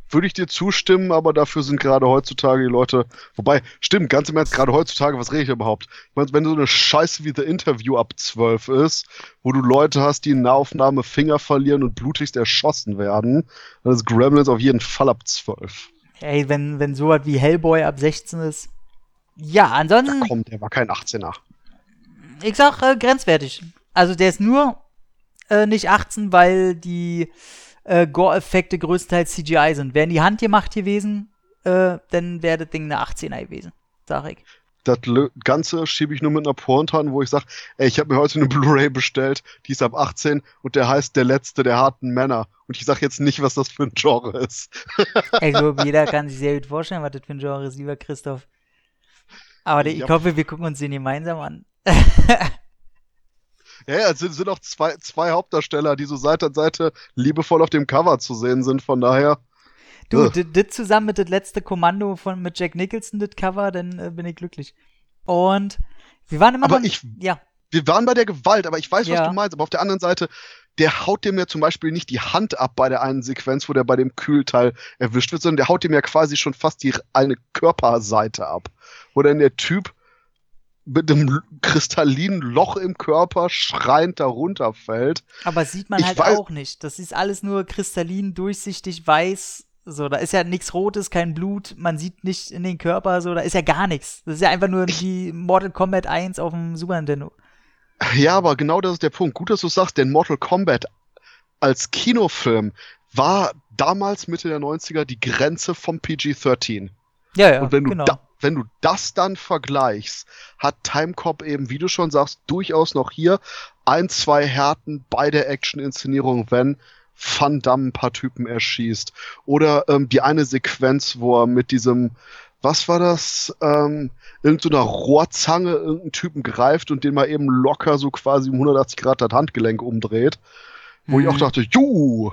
Würde ich dir zustimmen, aber dafür sind gerade heutzutage die Leute. Wobei, stimmt, ganz im Ernst, gerade heutzutage, was rede ich überhaupt? Ich meine, wenn so eine Scheiße wie The Interview ab 12 ist, wo du Leute hast, die in Nahaufnahme Finger verlieren und blutigst erschossen werden, dann ist Gremlins auf jeden Fall ab 12. Ey, wenn, wenn sowas wie Hellboy ab 16 ist. Ja, ansonsten, Komm, der war kein 18er. Ich sag äh, grenzwertig. Also der ist nur äh, nicht 18, weil die äh, Gore-Effekte größtenteils CGI sind. Wären die handgemacht gewesen, äh, dann wäre das Ding eine 18er gewesen. Sag ich. das Ganze schiebe ich nur mit einer Pointe an, wo ich sage, ey, ich habe mir heute eine Blu-ray bestellt, die ist ab 18 und der heißt Der Letzte der harten Männer. Und ich sage jetzt nicht, was das für ein Genre ist. ich glaube, jeder kann sich sehr gut vorstellen, was das für ein Genre ist, lieber Christoph. Aber ich, ich hoffe, wir gucken uns den gemeinsam an. Ja, ja, es sind, sind auch zwei, zwei Hauptdarsteller, die so Seite an Seite liebevoll auf dem Cover zu sehen sind, von daher. Du, das zusammen mit das letzte Kommando von mit Jack Nicholson, das Cover, dann äh, bin ich glücklich. Und wir waren immer aber noch, ich, ja. Wir waren bei der Gewalt, aber ich weiß, ja. was du meinst. Aber auf der anderen Seite, der haut dem ja zum Beispiel nicht die Hand ab bei der einen Sequenz, wo der bei dem Kühlteil erwischt wird, sondern der haut dem ja quasi schon fast die eine Körperseite ab. Wo dann der Typ mit einem kristallinen Loch im Körper schreiend darunter fällt. Aber sieht man ich halt weiß, auch nicht. Das ist alles nur kristallin, durchsichtig, weiß. So, da ist ja nichts Rotes, kein Blut, man sieht nicht in den Körper, so, da ist ja gar nichts. Das ist ja einfach nur die Mortal Kombat 1 auf dem Super Nintendo. Ja, aber genau das ist der Punkt. Gut, dass du sagst, denn Mortal Kombat als Kinofilm war damals Mitte der 90er die Grenze vom PG-13. Ja, ja. Und wenn du, genau. da, wenn du das dann vergleichst, hat Timecop eben, wie du schon sagst, durchaus noch hier ein, zwei Härten bei der Action-Inszenierung, wenn Van Damme ein paar Typen erschießt. Oder ähm, die eine Sequenz, wo er mit diesem, was war das, ähm, irgendeiner so Rohrzange irgendeinen Typen greift und den mal eben locker so quasi um 180 Grad das Handgelenk umdreht. Wo mhm. ich auch dachte, juhu!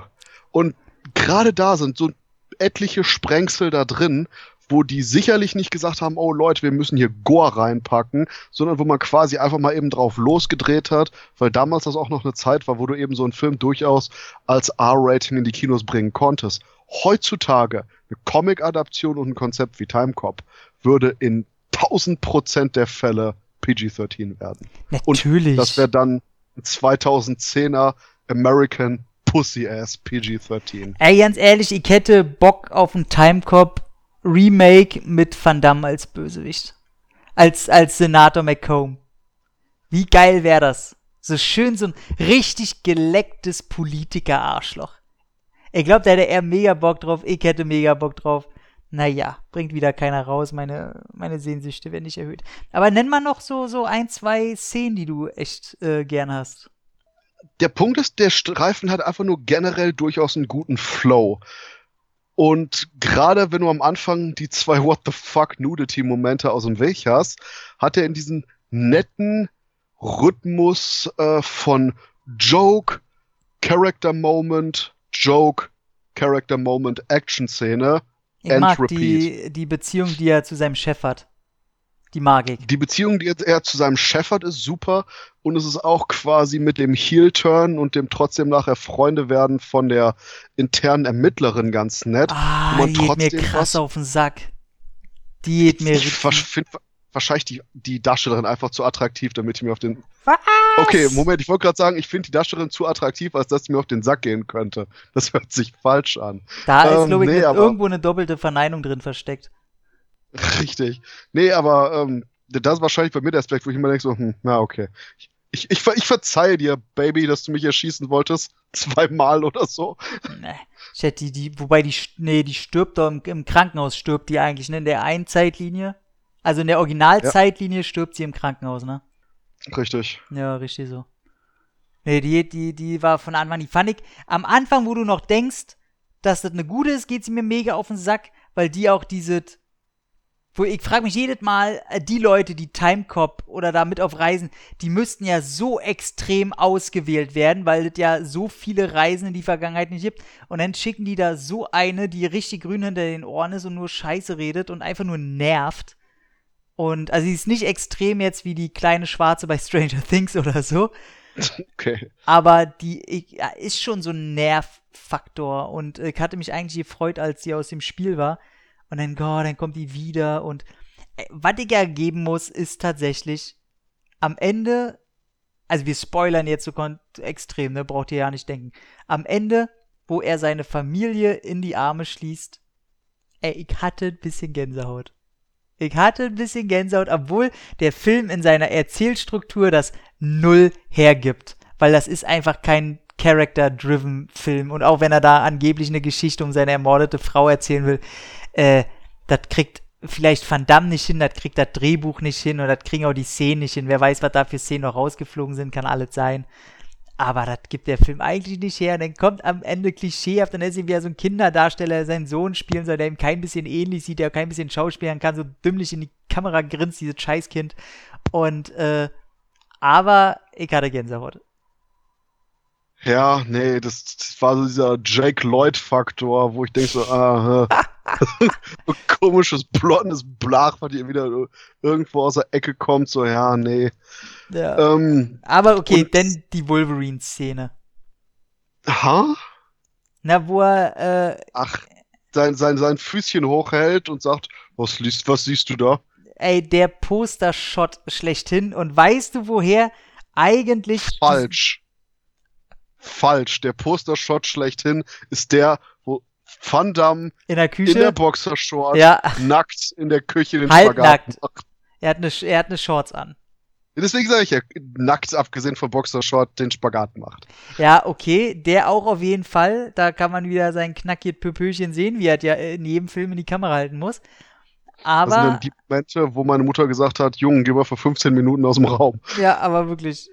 Und gerade da sind so etliche Sprengsel da drin, wo die sicherlich nicht gesagt haben, oh Leute, wir müssen hier Gore reinpacken, sondern wo man quasi einfach mal eben drauf losgedreht hat, weil damals das auch noch eine Zeit war, wo du eben so einen Film durchaus als R-Rating in die Kinos bringen konntest. Heutzutage eine Comic-Adaption und ein Konzept wie Timecop würde in 1000 Prozent der Fälle PG-13 werden. Natürlich. Und das wäre dann 2010er American Pussy Ass PG-13. Ey, ganz ehrlich, ich hätte Bock auf einen Timecop Remake mit Van Damme als Bösewicht. Als, als Senator McComb. Wie geil wäre das? So schön, so ein richtig gelecktes Politiker-Arschloch. Ich glaube, da hätte er mega Bock drauf, ich hätte mega Bock drauf. Naja, bringt wieder keiner raus, meine, meine Sehnsüchte werden nicht erhöht. Aber nenn mal noch so, so ein, zwei Szenen, die du echt äh, gern hast. Der Punkt ist, der Streifen hat einfach nur generell durchaus einen guten Flow. Und gerade wenn du am Anfang die zwei What the fuck Nudity-Momente aus dem Weg hast, hat er in diesen netten Rhythmus äh, von Joke, Character Moment, Joke, Character Moment, Action-Szene. Ich mag repeat. die, die Beziehung, die er zu seinem Chef hat. Die mag ich. Die Beziehung, die er zu seinem Chef hat, ist super. Und es ist auch quasi mit dem Heel-Turn und dem trotzdem nachher Freunde werden von der internen Ermittlerin ganz nett. Ah, die geht mir krass auf den Sack. Die geht mir Ich finde wahrscheinlich die, die Darstellerin einfach zu attraktiv, damit ich mir auf den. Was? Okay, Moment, ich wollte gerade sagen, ich finde die Darstellerin zu attraktiv, als dass sie mir auf den Sack gehen könnte. Das hört sich falsch an. Da ähm, ist, glaube ich, nee, irgendwo eine doppelte Verneinung drin versteckt. Richtig. Nee, aber ähm, das ist wahrscheinlich bei mir der Aspekt, wo ich immer denke so, hm, na okay. Ich, ich, ich verzeihe dir, Baby, dass du mich erschießen wolltest. Zweimal oder so. Nee. Ich hätte die, die, wobei die, nee, die stirbt doch im, im Krankenhaus, stirbt die eigentlich, ne? In der einen Zeitlinie. Also in der Originalzeitlinie ja. stirbt sie im Krankenhaus, ne? Richtig. Ja, richtig so. Nee, die, die, die war von Anfang, die fand ich, am Anfang, wo du noch denkst, dass das eine gute ist, geht sie mir mega auf den Sack, weil die auch diese, wo ich frage mich jedes Mal, äh, die Leute, die Timecop oder da mit auf Reisen, die müssten ja so extrem ausgewählt werden, weil es ja so viele Reisen in die Vergangenheit nicht gibt. Und dann schicken die da so eine, die richtig grün hinter den Ohren ist und nur Scheiße redet und einfach nur nervt. Und also sie ist nicht extrem jetzt wie die kleine Schwarze bei Stranger Things oder so. Okay. Aber die ich, ist schon so ein Nervfaktor. Und ich hatte mich eigentlich gefreut, als sie aus dem Spiel war und dann, Gott, dann kommt die wieder und äh, was ich ja geben muss, ist tatsächlich am Ende, also wir spoilern jetzt so extrem, ne, braucht ihr ja nicht denken. Am Ende, wo er seine Familie in die Arme schließt, ey, ich hatte ein bisschen Gänsehaut. Ich hatte ein bisschen Gänsehaut, obwohl der Film in seiner Erzählstruktur das null hergibt. Weil das ist einfach kein Character-driven Film. Und auch wenn er da angeblich eine Geschichte um seine ermordete Frau erzählen will, äh, das kriegt vielleicht Van Damme nicht hin, das kriegt das Drehbuch nicht hin und das kriegen auch die Szenen nicht hin. Wer weiß, was da für Szenen noch rausgeflogen sind, kann alles sein. Aber das gibt der Film eigentlich nicht her. Und dann kommt am Ende klischeehaft, dann ist ihm wieder so ein Kinderdarsteller, der seinen Sohn spielen soll, der ihm kein bisschen ähnlich sieht, der kein bisschen schauspielern kann, so dümmlich in die Kamera grinst, dieses Scheißkind. Und, äh, aber ich hatte Gänsehaut. Ja, nee, das, das war so dieser Jake Lloyd-Faktor, wo ich denke so, ah, so komisches, blondes Blach, was hier wieder irgendwo aus der Ecke kommt, so, ja, nee. Ja. Ähm, Aber okay, und, denn die Wolverine-Szene. Ha? Na, wo er, äh, Ach, sein, sein, sein Füßchen hochhält und sagt, was, liest, was siehst du da? Ey, der Poster-Shot schlechthin. Und weißt du, woher eigentlich. Falsch falsch. Der Poster-Shot schlechthin ist der, wo Van Damme in der Küche, in der Boxershort, ja. nackt in der Küche den Halb nackt. Er hat, eine, er hat eine Shorts an. Deswegen sage ich ja, nackt, abgesehen von Boxershort, den Spagat macht. Ja, okay, der auch auf jeden Fall. Da kann man wieder sein knackiges Pöpöchen sehen, wie er ja in jedem Film in die Kamera halten muss. Aber. Das sind dann die Momente, wo meine Mutter gesagt hat: Jungen, geh mal für 15 Minuten aus dem Raum. Ja, aber wirklich.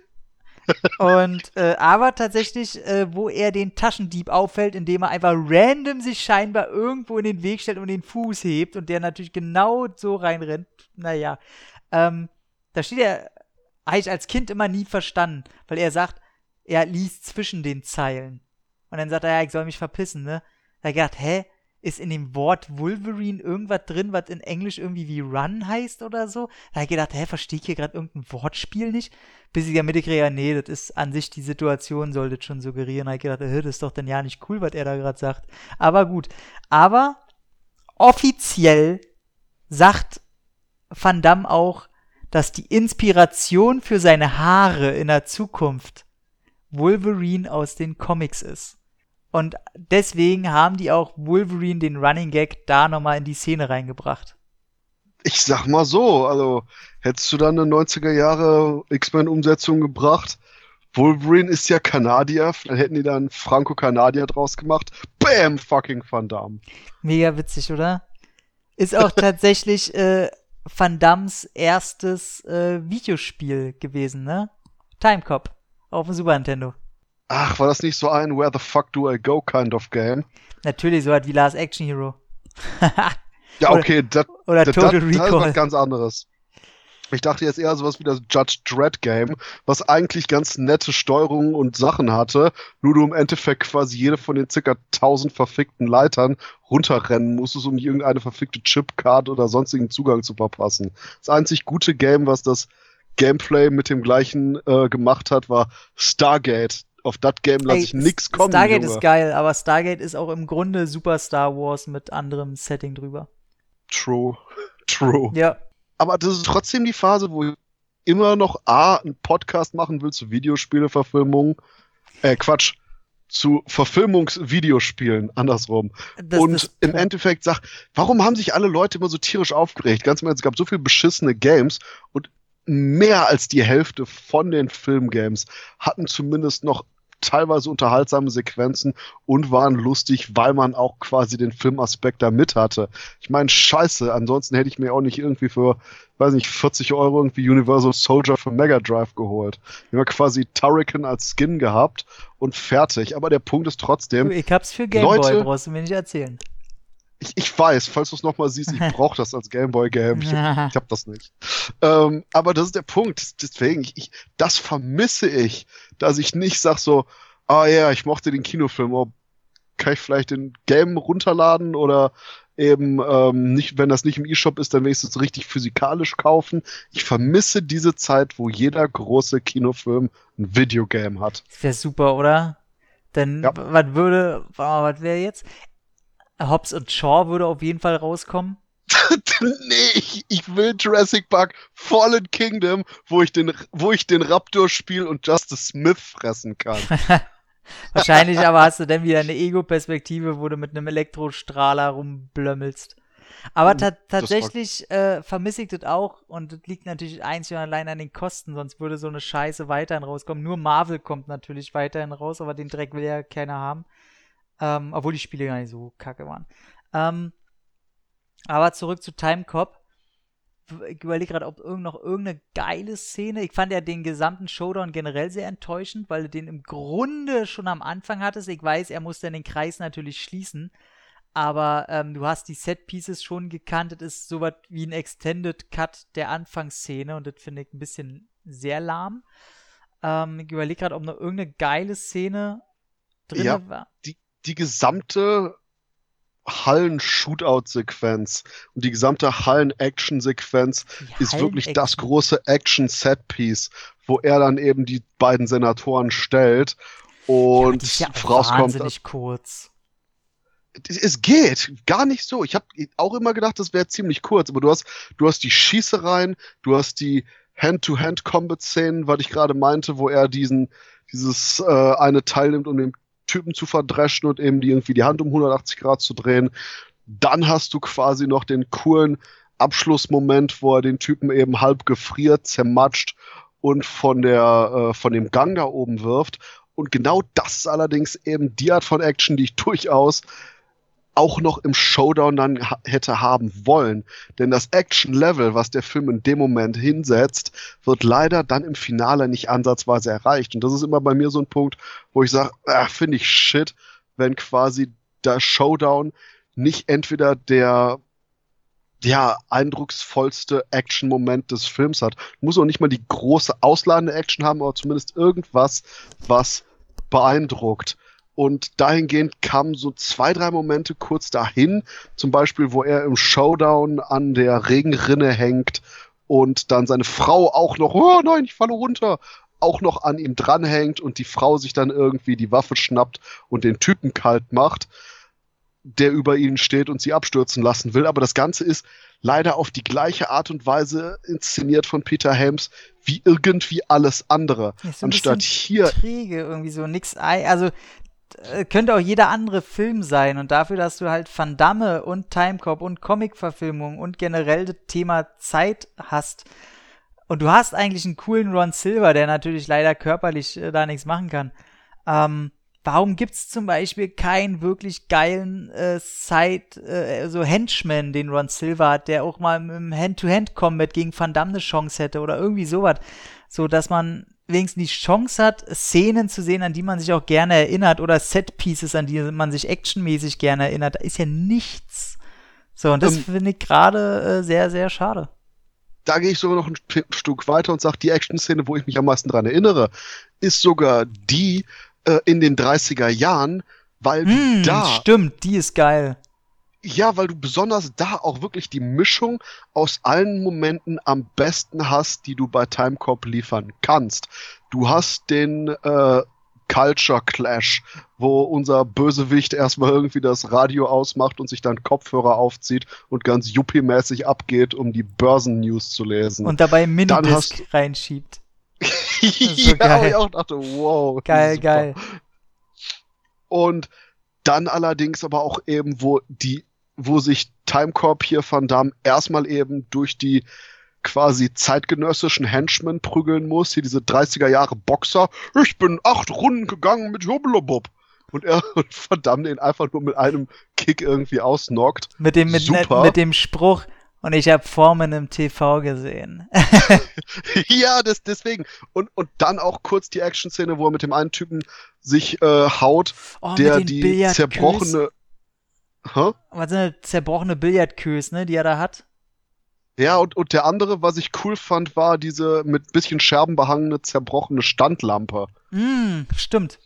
Und äh, aber tatsächlich, äh, wo er den Taschendieb auffällt, indem er einfach random sich scheinbar irgendwo in den Weg stellt und den Fuß hebt und der natürlich genau so reinrennt. Naja, ähm, da steht er, habe ich als Kind immer nie verstanden, weil er sagt, er liest zwischen den Zeilen. Und dann sagt er, ja, ich soll mich verpissen, ne? Da ich gedacht, hä? Ist in dem Wort Wolverine irgendwas drin, was in Englisch irgendwie wie Run heißt oder so. Da habe ich gedacht, hä, verstehe ich hier gerade irgendein Wortspiel nicht? Bis ich ja mitgekriegt nee, das ist an sich die Situation, soll das schon suggerieren. Da habe ich gedacht, hä, das ist doch dann ja nicht cool, was er da gerade sagt. Aber gut. Aber offiziell sagt Van Damme auch, dass die Inspiration für seine Haare in der Zukunft Wolverine aus den Comics ist. Und deswegen haben die auch Wolverine den Running Gag da nochmal in die Szene reingebracht. Ich sag mal so, also hättest du dann eine 90er Jahre X-Men-Umsetzung gebracht, Wolverine ist ja Kanadier, dann hätten die dann Franco-Kanadier draus gemacht. Bam, fucking Van Damme. Mega witzig, oder? Ist auch tatsächlich äh, Van Dammes erstes äh, Videospiel gewesen, ne? Timecop auf dem Super Nintendo. Ach, war das nicht so ein Where the fuck do I go kind of game? Natürlich, so halt wie Last Action Hero. ja, okay, das, oder das, Total das, Recall. das ist was ganz anderes. Ich dachte jetzt eher sowas wie das Judge Dredd Game, was eigentlich ganz nette Steuerungen und Sachen hatte, nur du im Endeffekt quasi jede von den circa 1000 verfickten Leitern runterrennen musstest, um irgendeine verfickte Chipcard oder sonstigen Zugang zu verpassen. Das einzig gute Game, was das Gameplay mit dem gleichen äh, gemacht hat, war Stargate auf das Game lasse ich nix kommen. Stargate Junge. ist geil, aber Stargate ist auch im Grunde Super Star Wars mit anderem Setting drüber. True. True. Ja. Aber das ist trotzdem die Phase, wo ich immer noch A, einen Podcast machen will zu Videospieleverfilmungen. Äh, Quatsch. Zu Verfilmungsvideospielen, andersrum. Das, und das, im Endeffekt sag, warum haben sich alle Leute immer so tierisch aufgeregt? Ganz im Ernst, es gab so viele beschissene Games und mehr als die Hälfte von den Filmgames hatten zumindest noch teilweise unterhaltsame Sequenzen und waren lustig, weil man auch quasi den Filmaspekt da mit hatte. Ich meine, scheiße, ansonsten hätte ich mir auch nicht irgendwie für, weiß nicht, 40 Euro irgendwie Universal Soldier für Mega Drive geholt. Wir haben quasi Turrican als Skin gehabt und fertig. Aber der Punkt ist trotzdem. ich hab's für Gameboy, brauchst du mir nicht erzählen. Ich, ich weiß, falls du es nochmal siehst, ich brauche das als Gameboy-Game. Ich, ich habe das nicht. Ähm, aber das ist der Punkt. Deswegen, ich, ich, das vermisse ich, dass ich nicht sag so, ah ja, ich mochte den Kinofilm, oh, kann ich vielleicht den Game runterladen oder eben ähm, nicht, wenn das nicht im E-Shop ist, dann wenigstens richtig physikalisch kaufen. Ich vermisse diese Zeit, wo jeder große Kinofilm ein Videogame hat. Das wäre super, oder? Denn ja. was würde, was wäre jetzt? Hobbs und Shaw würde auf jeden Fall rauskommen. nee, ich, ich, will Jurassic Park Fallen Kingdom, wo ich den, wo ich den Raptor spiele und Justice Smith fressen kann. Wahrscheinlich aber hast du dann wieder eine Ego-Perspektive, wo du mit einem Elektrostrahler rumblömmelst. Aber ta tatsächlich äh, vermisse ich das auch und das liegt natürlich einzig und allein an den Kosten, sonst würde so eine Scheiße weiterhin rauskommen. Nur Marvel kommt natürlich weiterhin raus, aber den Dreck will ja keiner haben. Ähm, obwohl die Spiele gar nicht so kacke waren. Ähm, Aber zurück zu Time Cop. Ich überlege gerade, ob irgend noch irgendeine geile Szene. Ich fand ja den gesamten Showdown generell sehr enttäuschend, weil du den im Grunde schon am Anfang hattest. Ich weiß, er musste den Kreis natürlich schließen. Aber ähm, du hast die Set Pieces schon gekannt. Das ist sowas wie ein Extended Cut der Anfangsszene und das finde ich ein bisschen sehr lahm. Ähm, ich überlege gerade, ob noch irgendeine geile Szene drin Ja. war. Die, die gesamte Hallen-Shootout-Sequenz und die gesamte Hallen-Action-Sequenz ist wirklich das große Action-Set-Piece, wo er dann eben die beiden Senatoren stellt und ja auch rauskommt. wahnsinnig kurz. Es geht gar nicht so. Ich habe auch immer gedacht, das wäre ziemlich kurz, aber du hast, du hast die Schießereien, du hast die Hand-to-Hand-Combat-Szenen, was ich gerade meinte, wo er diesen, dieses äh, eine Teil nimmt, um den Typen zu verdreschen und eben die irgendwie die Hand um 180 Grad zu drehen. Dann hast du quasi noch den coolen Abschlussmoment, wo er den Typen eben halb gefriert, zermatscht und von der äh, von dem Gang da oben wirft. Und genau das ist allerdings eben die Art von Action, die ich durchaus auch noch im Showdown dann hätte haben wollen. Denn das Action-Level, was der Film in dem Moment hinsetzt, wird leider dann im Finale nicht ansatzweise erreicht. Und das ist immer bei mir so ein Punkt, wo ich sage, finde ich shit, wenn quasi der Showdown nicht entweder der ja, eindrucksvollste Action-Moment des Films hat. Muss auch nicht mal die große ausladende Action haben, aber zumindest irgendwas, was beeindruckt. Und dahingehend kamen so zwei, drei Momente kurz dahin, zum Beispiel, wo er im Showdown an der Regenrinne hängt und dann seine Frau auch noch, oh nein, ich falle runter, auch noch an ihm dranhängt und die Frau sich dann irgendwie die Waffe schnappt und den Typen kalt macht, der über ihnen steht und sie abstürzen lassen will. Aber das Ganze ist leider auf die gleiche Art und Weise inszeniert von Peter Helms wie irgendwie alles andere. Ja, so Anstatt hier träge, irgendwie so nix. Also könnte auch jeder andere Film sein. Und dafür, dass du halt Van Damme und Timecop und Comic-Verfilmung und generell das Thema Zeit hast. Und du hast eigentlich einen coolen Ron Silver, der natürlich leider körperlich äh, da nichts machen kann. Ähm, warum gibt's zum Beispiel keinen wirklich geilen äh, Side, äh, so Henchman, den Ron Silver hat, der auch mal im Hand-to-Hand-Combat gegen Van Damme eine Chance hätte oder irgendwie sowas, so dass man wenigstens die Chance hat, Szenen zu sehen, an die man sich auch gerne erinnert oder Set-Pieces, an die man sich actionmäßig gerne erinnert. Da ist ja nichts. So, und das Ähm, finde ich gerade äh, sehr, sehr schade. da gehe ich sogar noch ein St- Stück weiter und sage, die Action-Szene, wo ich mich am meisten dran erinnere, ist sogar die äh, in den 30er Jahren, weil Hm, da, stimmt, die ist geil. Ja, weil du besonders da auch wirklich die Mischung aus allen Momenten am besten hast, die du bei Timecop liefern kannst. Du hast den äh, Culture Clash, wo unser Bösewicht erstmal irgendwie das Radio ausmacht und sich dann Kopfhörer aufzieht und ganz yuppie-mäßig abgeht, um die Börsennews zu lesen. Und dabei Minidisc reinschiebt. ja, so wo ich auch dachte, wow. Geil, super. geil. Und dann allerdings aber auch eben, wo die, wo sich Timecorp hier Van Damme erstmal eben durch die quasi zeitgenössischen Henchmen prügeln muss, hier diese 30er Jahre Boxer, ich bin acht Runden gegangen mit Jubbelobub. Und er und Van Damme den einfach nur mit einem Kick irgendwie ausnockt. Mit dem, mit, Super. mit dem Spruch, und ich habe Formen im TV gesehen. ja, das, deswegen. Und, und dann auch kurz die Action-Szene, wo er mit dem einen Typen sich äh, haut, Oh, der die zerbrochene. Hä? Was sind das? zerbrochene Billardkös, ne, die er da hat? Ja, und, und der andere, was ich cool fand, war diese mit bisschen Scherben behangene, zerbrochene Standlampe. Hm, stimmt.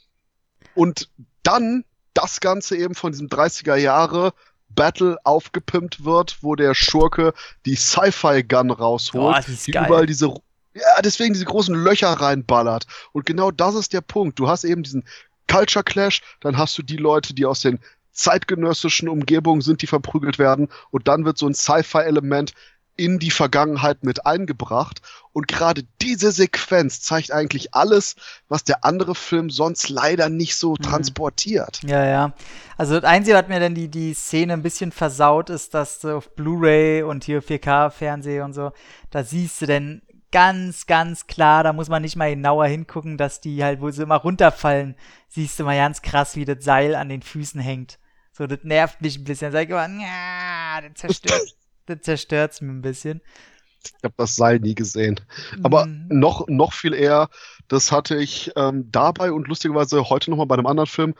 Und dann das Ganze eben von diesem 30er Jahre Battle aufgepimpt wird, wo der Schurke die Sci-Fi-Gun rausholt, Oh, die geil. überall diese, ja, deswegen diese großen Löcher reinballert. Und genau das ist der Punkt. Du hast eben diesen Culture Clash, dann hast du die Leute, die aus den zeitgenössischen Umgebungen sind, die verprügelt werden, und dann wird so ein Sci-Fi-Element in die Vergangenheit mit eingebracht. Und gerade diese Sequenz zeigt eigentlich alles, was der andere Film sonst leider nicht so Mhm. transportiert. Ja, ja. Also das Einzige, was mir dann die, die Szene ein bisschen versaut, ist, dass du auf Blu-ray und hier 4K-Fernseh und so, da siehst du denn ganz, ganz klar, da muss man nicht mal genauer hingucken, dass die halt, wo sie immer runterfallen, siehst du mal ganz krass, wie das Seil an den Füßen hängt. So, das nervt mich ein bisschen. Sag ich immer, ja, das zerstört, das zerstört's mir ein bisschen. Ich habe das Seil nie gesehen. Aber Mhm. noch, noch viel eher, das hatte ich ähm, dabei und lustigerweise heute nochmal bei einem anderen Film,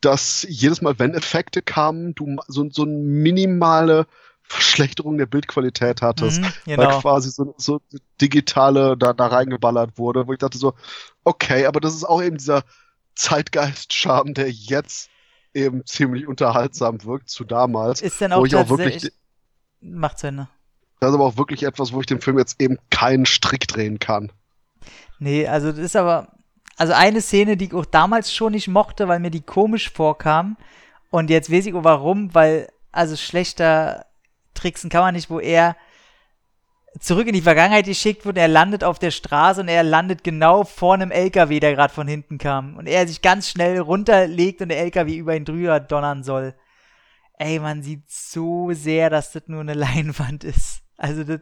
dass jedes Mal, wenn Effekte kamen, du so, so eine minimale Verschlechterung der Bildqualität hattest. Mhm, Weil genau. quasi so, so digitale da, da reingeballert wurde, wo ich dachte so, okay, aber das ist auch eben dieser Zeitgeist-Charme, der jetzt eben ziemlich unterhaltsam wirkt zu damals. Ist denn wo auch ich auch wirklich. Macht zu Ende. das ist aber auch wirklich etwas, wo ich dem Film jetzt eben keinen Strick drehen kann. Nee, also das ist aber. Also eine Szene, die ich auch damals schon nicht mochte, weil mir die komisch vorkam. Und jetzt weiß ich auch warum, weil, also schlechter tricksen kann man nicht, wo er zurück in die Vergangenheit geschickt wird, er landet auf der Straße und er landet genau vor einem LKW, der gerade von hinten kam. Und er sich ganz schnell runterlegt und der LKW über ihn drüber donnern soll. Ey, man sieht so sehr, dass das nur eine Leinwand ist. Also das,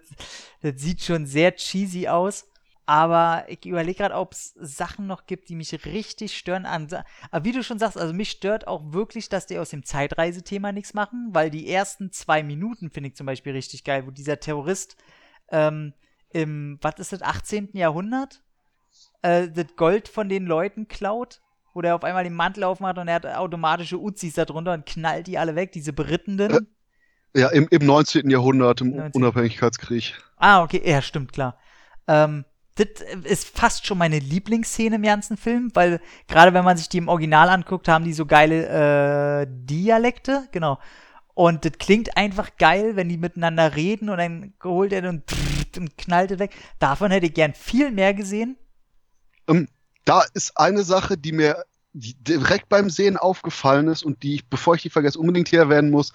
das sieht schon sehr cheesy aus. Aber ich überlege gerade, ob es Sachen noch gibt, die mich richtig stören. An, aber wie du schon sagst, also mich stört auch wirklich, dass die aus dem Zeitreisethema nichts machen, weil die ersten zwei Minuten finde ich zum Beispiel richtig geil, wo dieser Terrorist ähm, im, was ist das, 18. Jahrhundert äh, das Gold von den Leuten klaut, wo der auf einmal den Mantel aufmacht und er hat automatische Uzis da drunter und knallt die alle weg, diese berittenden. Ja, im, im 19. Jahrhundert, im 19.. Unabhängigkeitskrieg. Ah, okay, ja, stimmt, klar. Ähm, das ist fast schon meine Lieblingsszene im ganzen Film, weil gerade wenn man sich die im Original anguckt, haben die so geile äh, Dialekte, genau. Und das klingt einfach geil, wenn die miteinander reden und dann holt er und, und knallt es weg. Davon hätte ich gern viel mehr gesehen. Da ist eine Sache, die mir direkt beim Sehen aufgefallen ist und die ich, bevor ich die vergesse, unbedingt hier erwähnen muss.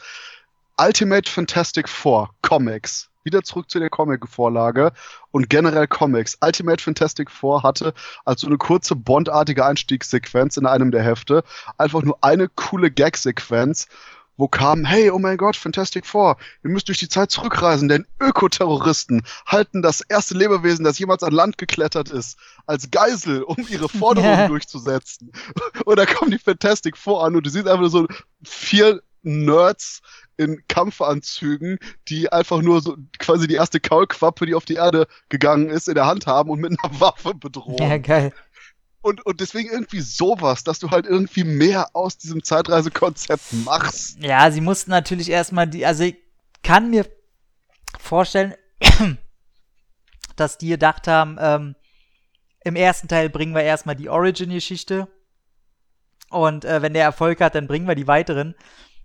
Ultimate Fantastic Four Comics. Wieder zurück zu der Comic-Vorlage und generell Comics. Ultimate Fantastic Four hatte als so eine kurze Bondartige Einstiegssequenz in einem der Hefte einfach nur eine coole Gag-Sequenz, wo kam, hey, oh mein Gott, Fantastic Four, ihr müsst durch die Zeit zurückreisen, denn Ökoterroristen halten das erste Lebewesen, das jemals an Land geklettert ist, als Geisel, um ihre Forderungen durchzusetzen. Und da kommen die Fantastic Four an und du siehst einfach nur so vier Nerds in Kampfanzügen, die einfach nur so quasi die erste Kaulquappe, die auf die Erde gegangen ist, in der Hand haben und mit einer Waffe bedrohen. Ja, geil. Und, und deswegen irgendwie sowas, dass du halt irgendwie mehr aus diesem Zeitreisekonzept machst. Ja, sie mussten natürlich erstmal die, also ich kann mir vorstellen, dass die gedacht haben, ähm, im ersten Teil bringen wir erstmal die Origin-Geschichte und äh, wenn der Erfolg hat, dann bringen wir die weiteren.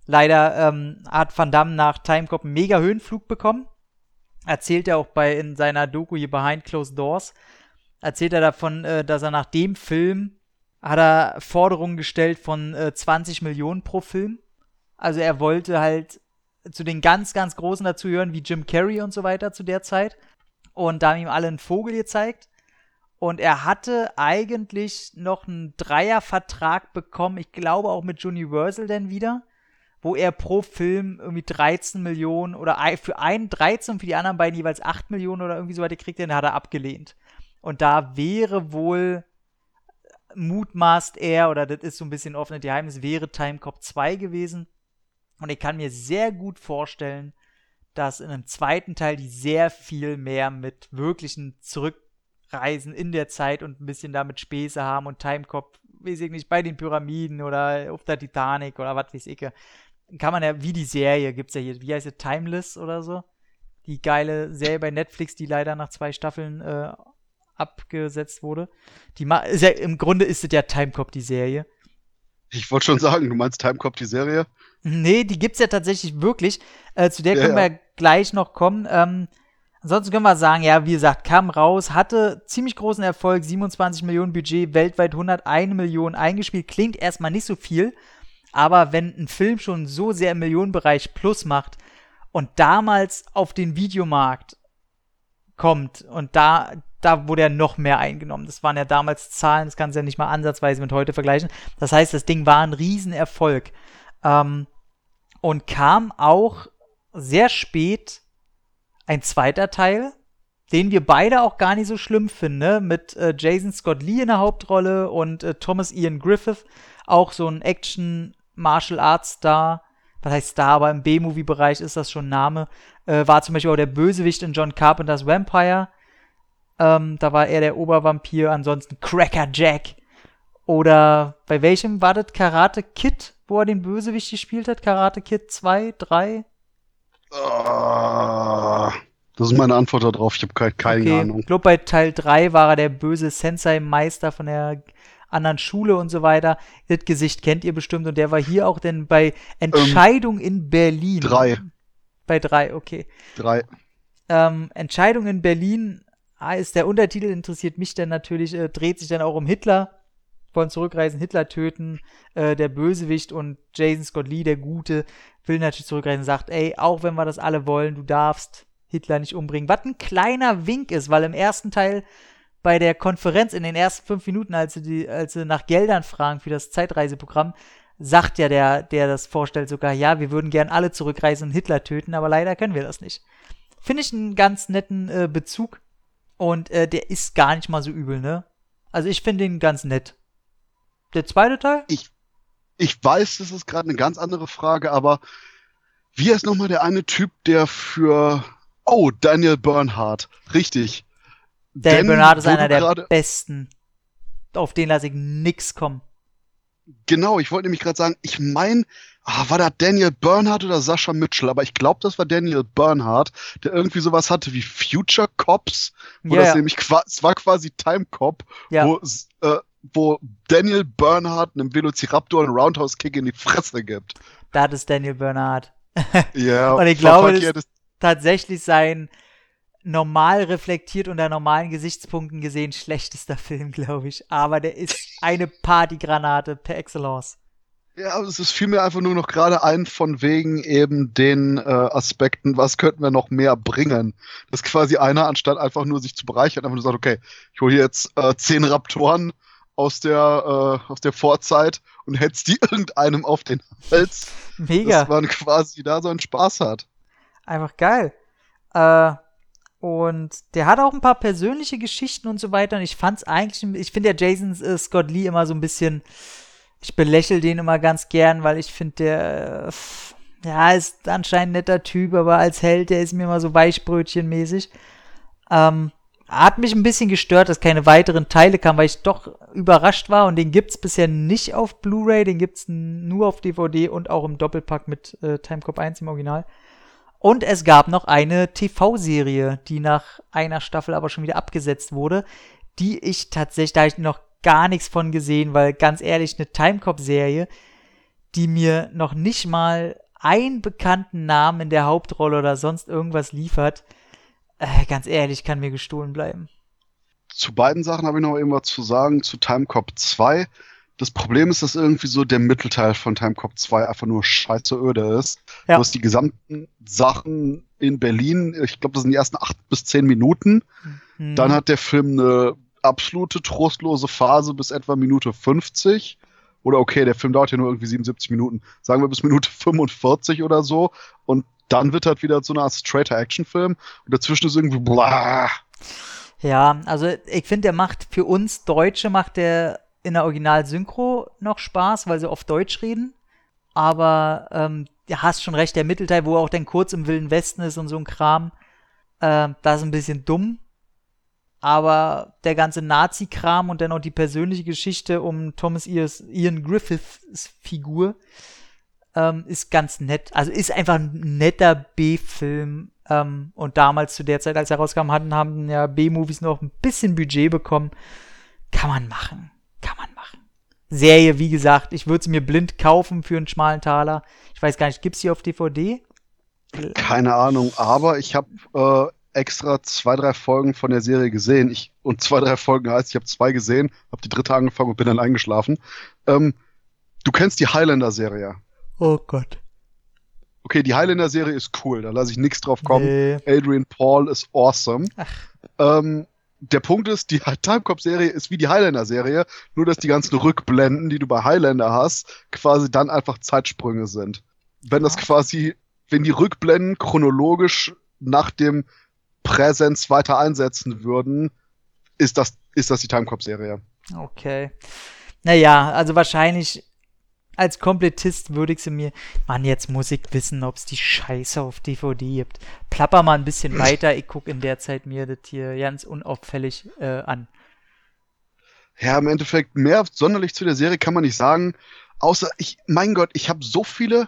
Leider ähm, hat Van Damme nach Timecop einen mega Höhenflug bekommen. Erzählt er auch bei in seiner Doku hier Behind Closed Doors. Erzählt er davon, äh, dass er nach dem Film hat er Forderungen gestellt von äh, 20 Millionen pro Film. Also er wollte halt zu den ganz, ganz Großen dazugehören, wie Jim Carrey und so weiter zu der Zeit. Und da haben ihm alle einen Vogel gezeigt. Und er hatte eigentlich noch einen Dreiervertrag bekommen, ich glaube auch mit Universal dann wieder, wo er pro Film irgendwie 13 Millionen oder für einen 13 und für die anderen beiden jeweils 8 Millionen oder irgendwie so weiter kriegt, den hat er abgelehnt. Und da wäre wohl mutmaßt er, oder das ist so ein bisschen offenes Geheimnis, wäre Timecop 2 gewesen. Und ich kann mir sehr gut vorstellen, dass in einem zweiten Teil die sehr viel mehr mit wirklichen Zurückreisen in der Zeit und ein bisschen damit Späße haben und Timecop, weiß ich nicht, bei den Pyramiden oder auf der Titanic oder was weiß ich. Kann man ja, wie die Serie gibt's ja hier, wie heißt es, Timeless oder so? Die geile Serie bei Netflix, die leider nach zwei Staffeln äh, abgesetzt wurde. Die ma ist ja, Im Grunde ist es ja Timecop, die Serie. Ich wollte schon sagen, du meinst Timecop, die Serie? Nee, die gibt's ja tatsächlich wirklich. Äh, zu der Ja, können ja. wir gleich noch kommen. Ähm, ansonsten können wir sagen, ja, wie gesagt, kam raus, hatte ziemlich großen Erfolg, 27 Millionen Budget, weltweit 101 Millionen eingespielt. Klingt erstmal nicht so viel, aber wenn ein Film schon so sehr im Millionenbereich plus macht und damals auf den Videomarkt kommt und da, da wurde ja noch mehr eingenommen. Das waren ja damals Zahlen, das kannst du ja nicht mal ansatzweise mit heute vergleichen. Das heißt, das Ding war ein Riesenerfolg. Ähm, und kam auch sehr spät ein zweiter Teil, den wir beide auch gar nicht so schlimm finden, ne? mit äh, Jason Scott Lee in der Hauptrolle und äh, Thomas Ian Griffith, auch so ein Action Martial Arts Star. was heißt Star, aber im B-Movie-Bereich ist das schon Name. Äh, war zum Beispiel auch der Bösewicht in John Carpenters Vampire. Ähm, da war er der Obervampir, ansonsten Cracker Jack. Oder bei welchem war das Karate Kid, wo er den Bösewicht gespielt hat? Karate Kid 2, 3? Ah, das ist meine Antwort darauf. Ich habe keine, keine okay. Ahnung. Ich glaube, bei Teil 3 war er der böse Sensei-Meister von der anderen Schule und so weiter. Das Gesicht kennt ihr bestimmt und der war hier auch denn bei Entscheidung ähm, in Berlin. Drei. Bei drei, okay. Drei. Ähm, Entscheidung in Berlin ist der Untertitel, interessiert mich dann natürlich, äh, dreht sich dann auch um Hitler. Wollen zurückreisen, Hitler töten, äh, der Bösewicht und Jason Scott Lee, der Gute, will natürlich zurückreisen, sagt, ey, auch wenn wir das alle wollen, du darfst Hitler nicht umbringen. Was ein kleiner Wink ist, weil im ersten Teil bei der Konferenz in den ersten fünf Minuten, als sie, die, als sie nach Geldern fragen für das Zeitreiseprogramm, sagt ja der, der das vorstellt, sogar, ja, wir würden gern alle zurückreisen und Hitler töten, aber leider können wir das nicht. Finde ich einen ganz netten äh, Bezug. Und äh, der ist gar nicht mal so übel, ne? Also ich finde ihn ganz nett. Der zweite Teil? Ich, ich weiß, das ist gerade eine ganz andere Frage, aber wie ist nochmal der eine Typ, der für. Oh, Daniel Bernhardt. Richtig. Daniel Denn, Bernhardt ist einer der besten. Auf den lasse ich nix kommen. Genau, ich wollte nämlich gerade sagen, ich meine, ah, war da Daniel Bernhardt oder Sascha Mitchell? Aber ich glaube, das war Daniel Bernhardt, der irgendwie sowas hatte wie Future Cops, wo yeah. das nämlich es war quasi Time Cop, ja. wo, äh, wo Daniel Bernhardt einem Velociraptor einen Roundhouse-Kick in die Fresse gibt. Das ist Daniel Bernhardt. Ja, und ich glaube, das ist tatsächlich sein normal reflektiert unter normalen Gesichtspunkten gesehen schlechtester Film, glaube ich. Aber der ist eine Partygranate per Excellence. Ja, aber es ist vielmehr einfach nur noch gerade ein von wegen eben den äh, Aspekten, was könnten wir noch mehr bringen. Dass quasi einer, anstatt einfach nur sich zu bereichern, einfach nur sagt, okay, ich hole jetzt äh, zehn Raptoren aus der, äh, aus der Vorzeit und hetzt die irgendeinem auf den Hals. Mega. Dass man quasi da so einen Spaß hat. Einfach geil. Äh, und der hat auch ein paar persönliche Geschichten und so weiter. Und ich fand's eigentlich, ich finde ja Jason äh, Scott Lee immer so ein bisschen, ich belächle den immer ganz gern, weil ich finde, der, äh, ja, ist anscheinend ein netter Typ, aber als Held, der ist mir immer so Weichbrötchenmäßig. Ähm, hat mich ein bisschen gestört, dass keine weiteren Teile kamen, weil ich doch überrascht war und den gibt's bisher nicht auf Blu-ray, den gibt's nur auf DVD und auch im Doppelpack mit äh, Timecop 1 im Original. Und es gab noch eine TV-Serie, die nach einer Staffel aber schon wieder abgesetzt wurde, die ich tatsächlich, da ich noch gar nichts von gesehen, weil ganz ehrlich, eine Timecop-Serie, die mir noch nicht mal einen bekannten Namen in der Hauptrolle oder sonst irgendwas liefert, äh, ganz ehrlich, kann mir gestohlen bleiben. Zu beiden Sachen habe ich noch irgendwas zu sagen. Zu Timecop 2 das Problem ist, dass irgendwie so der Mittelteil von Timecop 2 einfach nur scheiße öde ist. Ja. Du hast die gesamten Sachen in Berlin, ich glaube, das sind die ersten acht bis zehn Minuten. Mhm. Dann hat der Film eine absolute trostlose Phase bis etwa Minute 50. Oder okay, der Film dauert ja nur irgendwie 77 Minuten. Sagen wir bis Minute 45 oder so. Und dann wird halt wieder so eine Art straighter Actionfilm. Und dazwischen ist irgendwie blah. Ja, also ich finde, der macht für uns Deutsche macht der in der Original-Synchro noch Spaß, weil sie oft Deutsch reden. Aber ähm, du hast schon recht, der Mittelteil, wo auch dann kurz im Wilden Westen ist und so ein Kram, äh, das ist ein bisschen dumm. Aber der ganze Nazi-Kram und dann auch die persönliche Geschichte um Thomas Ian Griffiths Figur ähm, ist ganz nett. Also ist einfach ein netter B-Film. Ähm, und damals zu der Zeit, als er rauskam, hatten, haben ja B-Movies noch ein bisschen Budget bekommen. Kann man machen. Kann man machen. Serie, wie gesagt, ich würde sie mir blind kaufen für einen schmalen Taler. Ich weiß gar nicht, gibt es die auf DVD? Keine Ahnung, aber ich habe äh, extra zwei, drei Folgen von der Serie gesehen. Ich, und zwei, drei Folgen heißt, ich habe zwei gesehen, habe die dritte angefangen und bin dann eingeschlafen. Ähm, du kennst die Highlander-Serie. Oh Gott. Okay, die Highlander-Serie ist cool, da lasse ich nichts drauf kommen. Nee. Adrian Paul ist awesome. Ähm, der Punkt ist, die Timecop-Serie ist wie die Highlander-Serie, nur dass die ganzen Rückblenden, die du bei Highlander hast, quasi dann einfach Zeitsprünge sind. Wenn das quasi, wenn die Rückblenden chronologisch nach dem Präsens weiter einsetzen würden, ist das, ist das die Timecop-Serie. Okay. Naja, also wahrscheinlich als Komplettist würde ich sie mir. Mann, jetzt muss ich wissen, ob es die Scheiße auf DVD gibt. Plapper mal ein bisschen weiter, ich gucke in der Zeit mir das hier ganz unauffällig äh, an. Ja, im Endeffekt mehr sonderlich zu der Serie kann man nicht sagen. Außer ich, mein Gott, ich habe so viele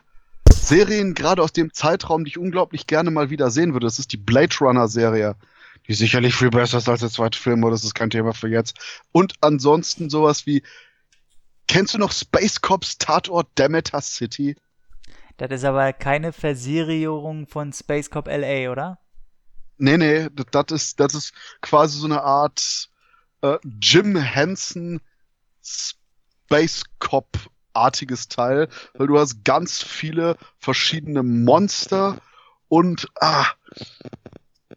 Serien gerade aus dem Zeitraum, die ich unglaublich gerne mal wieder sehen würde. Das ist die Blade Runner Serie. Die sicherlich viel besser ist als der zweite Film, aber das ist kein Thema für jetzt. Und ansonsten sowas wie Kennst du noch Space Cops Tatort Demeter City? Das ist aber keine Verserierung von Space Cop LA, oder? Nee, nee, das ist, das ist quasi so eine Art äh, Jim Henson Space Cop artiges Teil, weil du hast ganz viele verschiedene Monster und ah,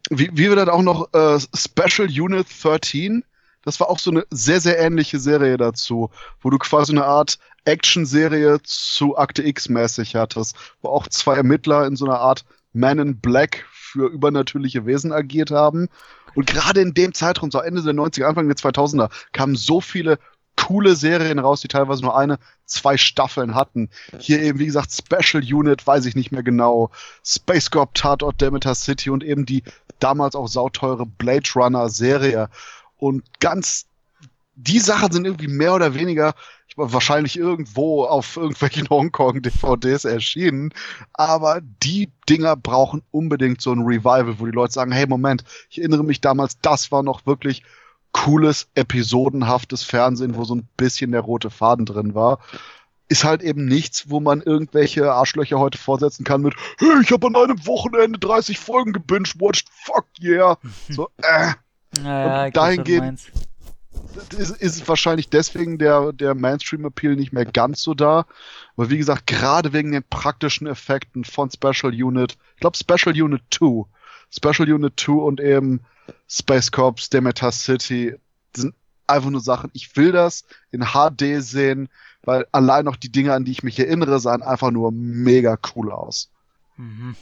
wie, wie wir dann auch noch äh, Special Unit 13 das war auch so eine sehr, sehr ähnliche Serie dazu, wo du quasi eine Art Action-Serie zu Akte X-mäßig hattest, wo auch zwei Ermittler in so einer Art Man in Black für übernatürliche Wesen agiert haben. Und gerade in dem Zeitraum, so Ende der 90er, Anfang der 2000er, kamen so viele coole Serien raus, die teilweise nur eine, zwei Staffeln hatten. Hier eben, wie gesagt, Special Unit, weiß ich nicht mehr genau, Space Corp, Tatort, Demeter City und eben die damals auch sauteure Blade Runner Serie. Und ganz, die Sachen sind irgendwie mehr oder weniger ich war wahrscheinlich irgendwo auf irgendwelchen Hongkong-DVDs erschienen. Aber die Dinger brauchen unbedingt so ein Revival, wo die Leute sagen, hey, Moment, ich erinnere mich damals, das war noch wirklich cooles, episodenhaftes Fernsehen, wo so ein bisschen der rote Faden drin war. Ist halt eben nichts, wo man irgendwelche Arschlöcher heute vorsetzen kann mit, hey, ich habe an einem Wochenende 30 Folgen gebingewatcht, fuck yeah. So, äh, naja, und dahingehend ist, ist wahrscheinlich deswegen der, der Mainstream-Appeal nicht mehr ganz so da. Aber wie gesagt, gerade wegen den praktischen Effekten von Special Unit, ich glaube Special Unit 2, Special Unit 2 und eben Space Corps, Demeter City, sind einfach nur Sachen, ich will das in HD sehen, weil allein noch die Dinge, an die ich mich erinnere, sahen einfach nur mega cool aus. Mhm.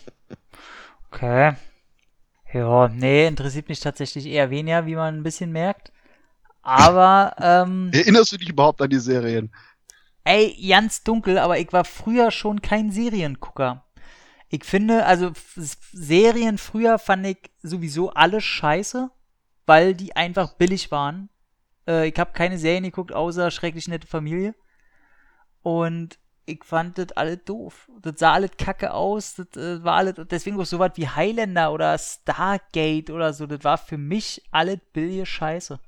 Okay. Ja, nee, interessiert mich tatsächlich eher weniger, wie man ein bisschen merkt. Aber, ähm. Erinnerst du dich überhaupt an die Serien? Ey, ganz dunkel, aber ich war früher schon kein Seriengucker. Ich finde, also Serien früher fand ich sowieso alle scheiße, weil die einfach billig waren. Äh, ich habe keine Serien geguckt, außer Schrecklich nette Familie. Und ich fand das alles doof. Das sah alles kacke aus. Das äh, war alles, deswegen auch so was wie Highlander oder Stargate oder so. Das war für mich alles billige Scheiße.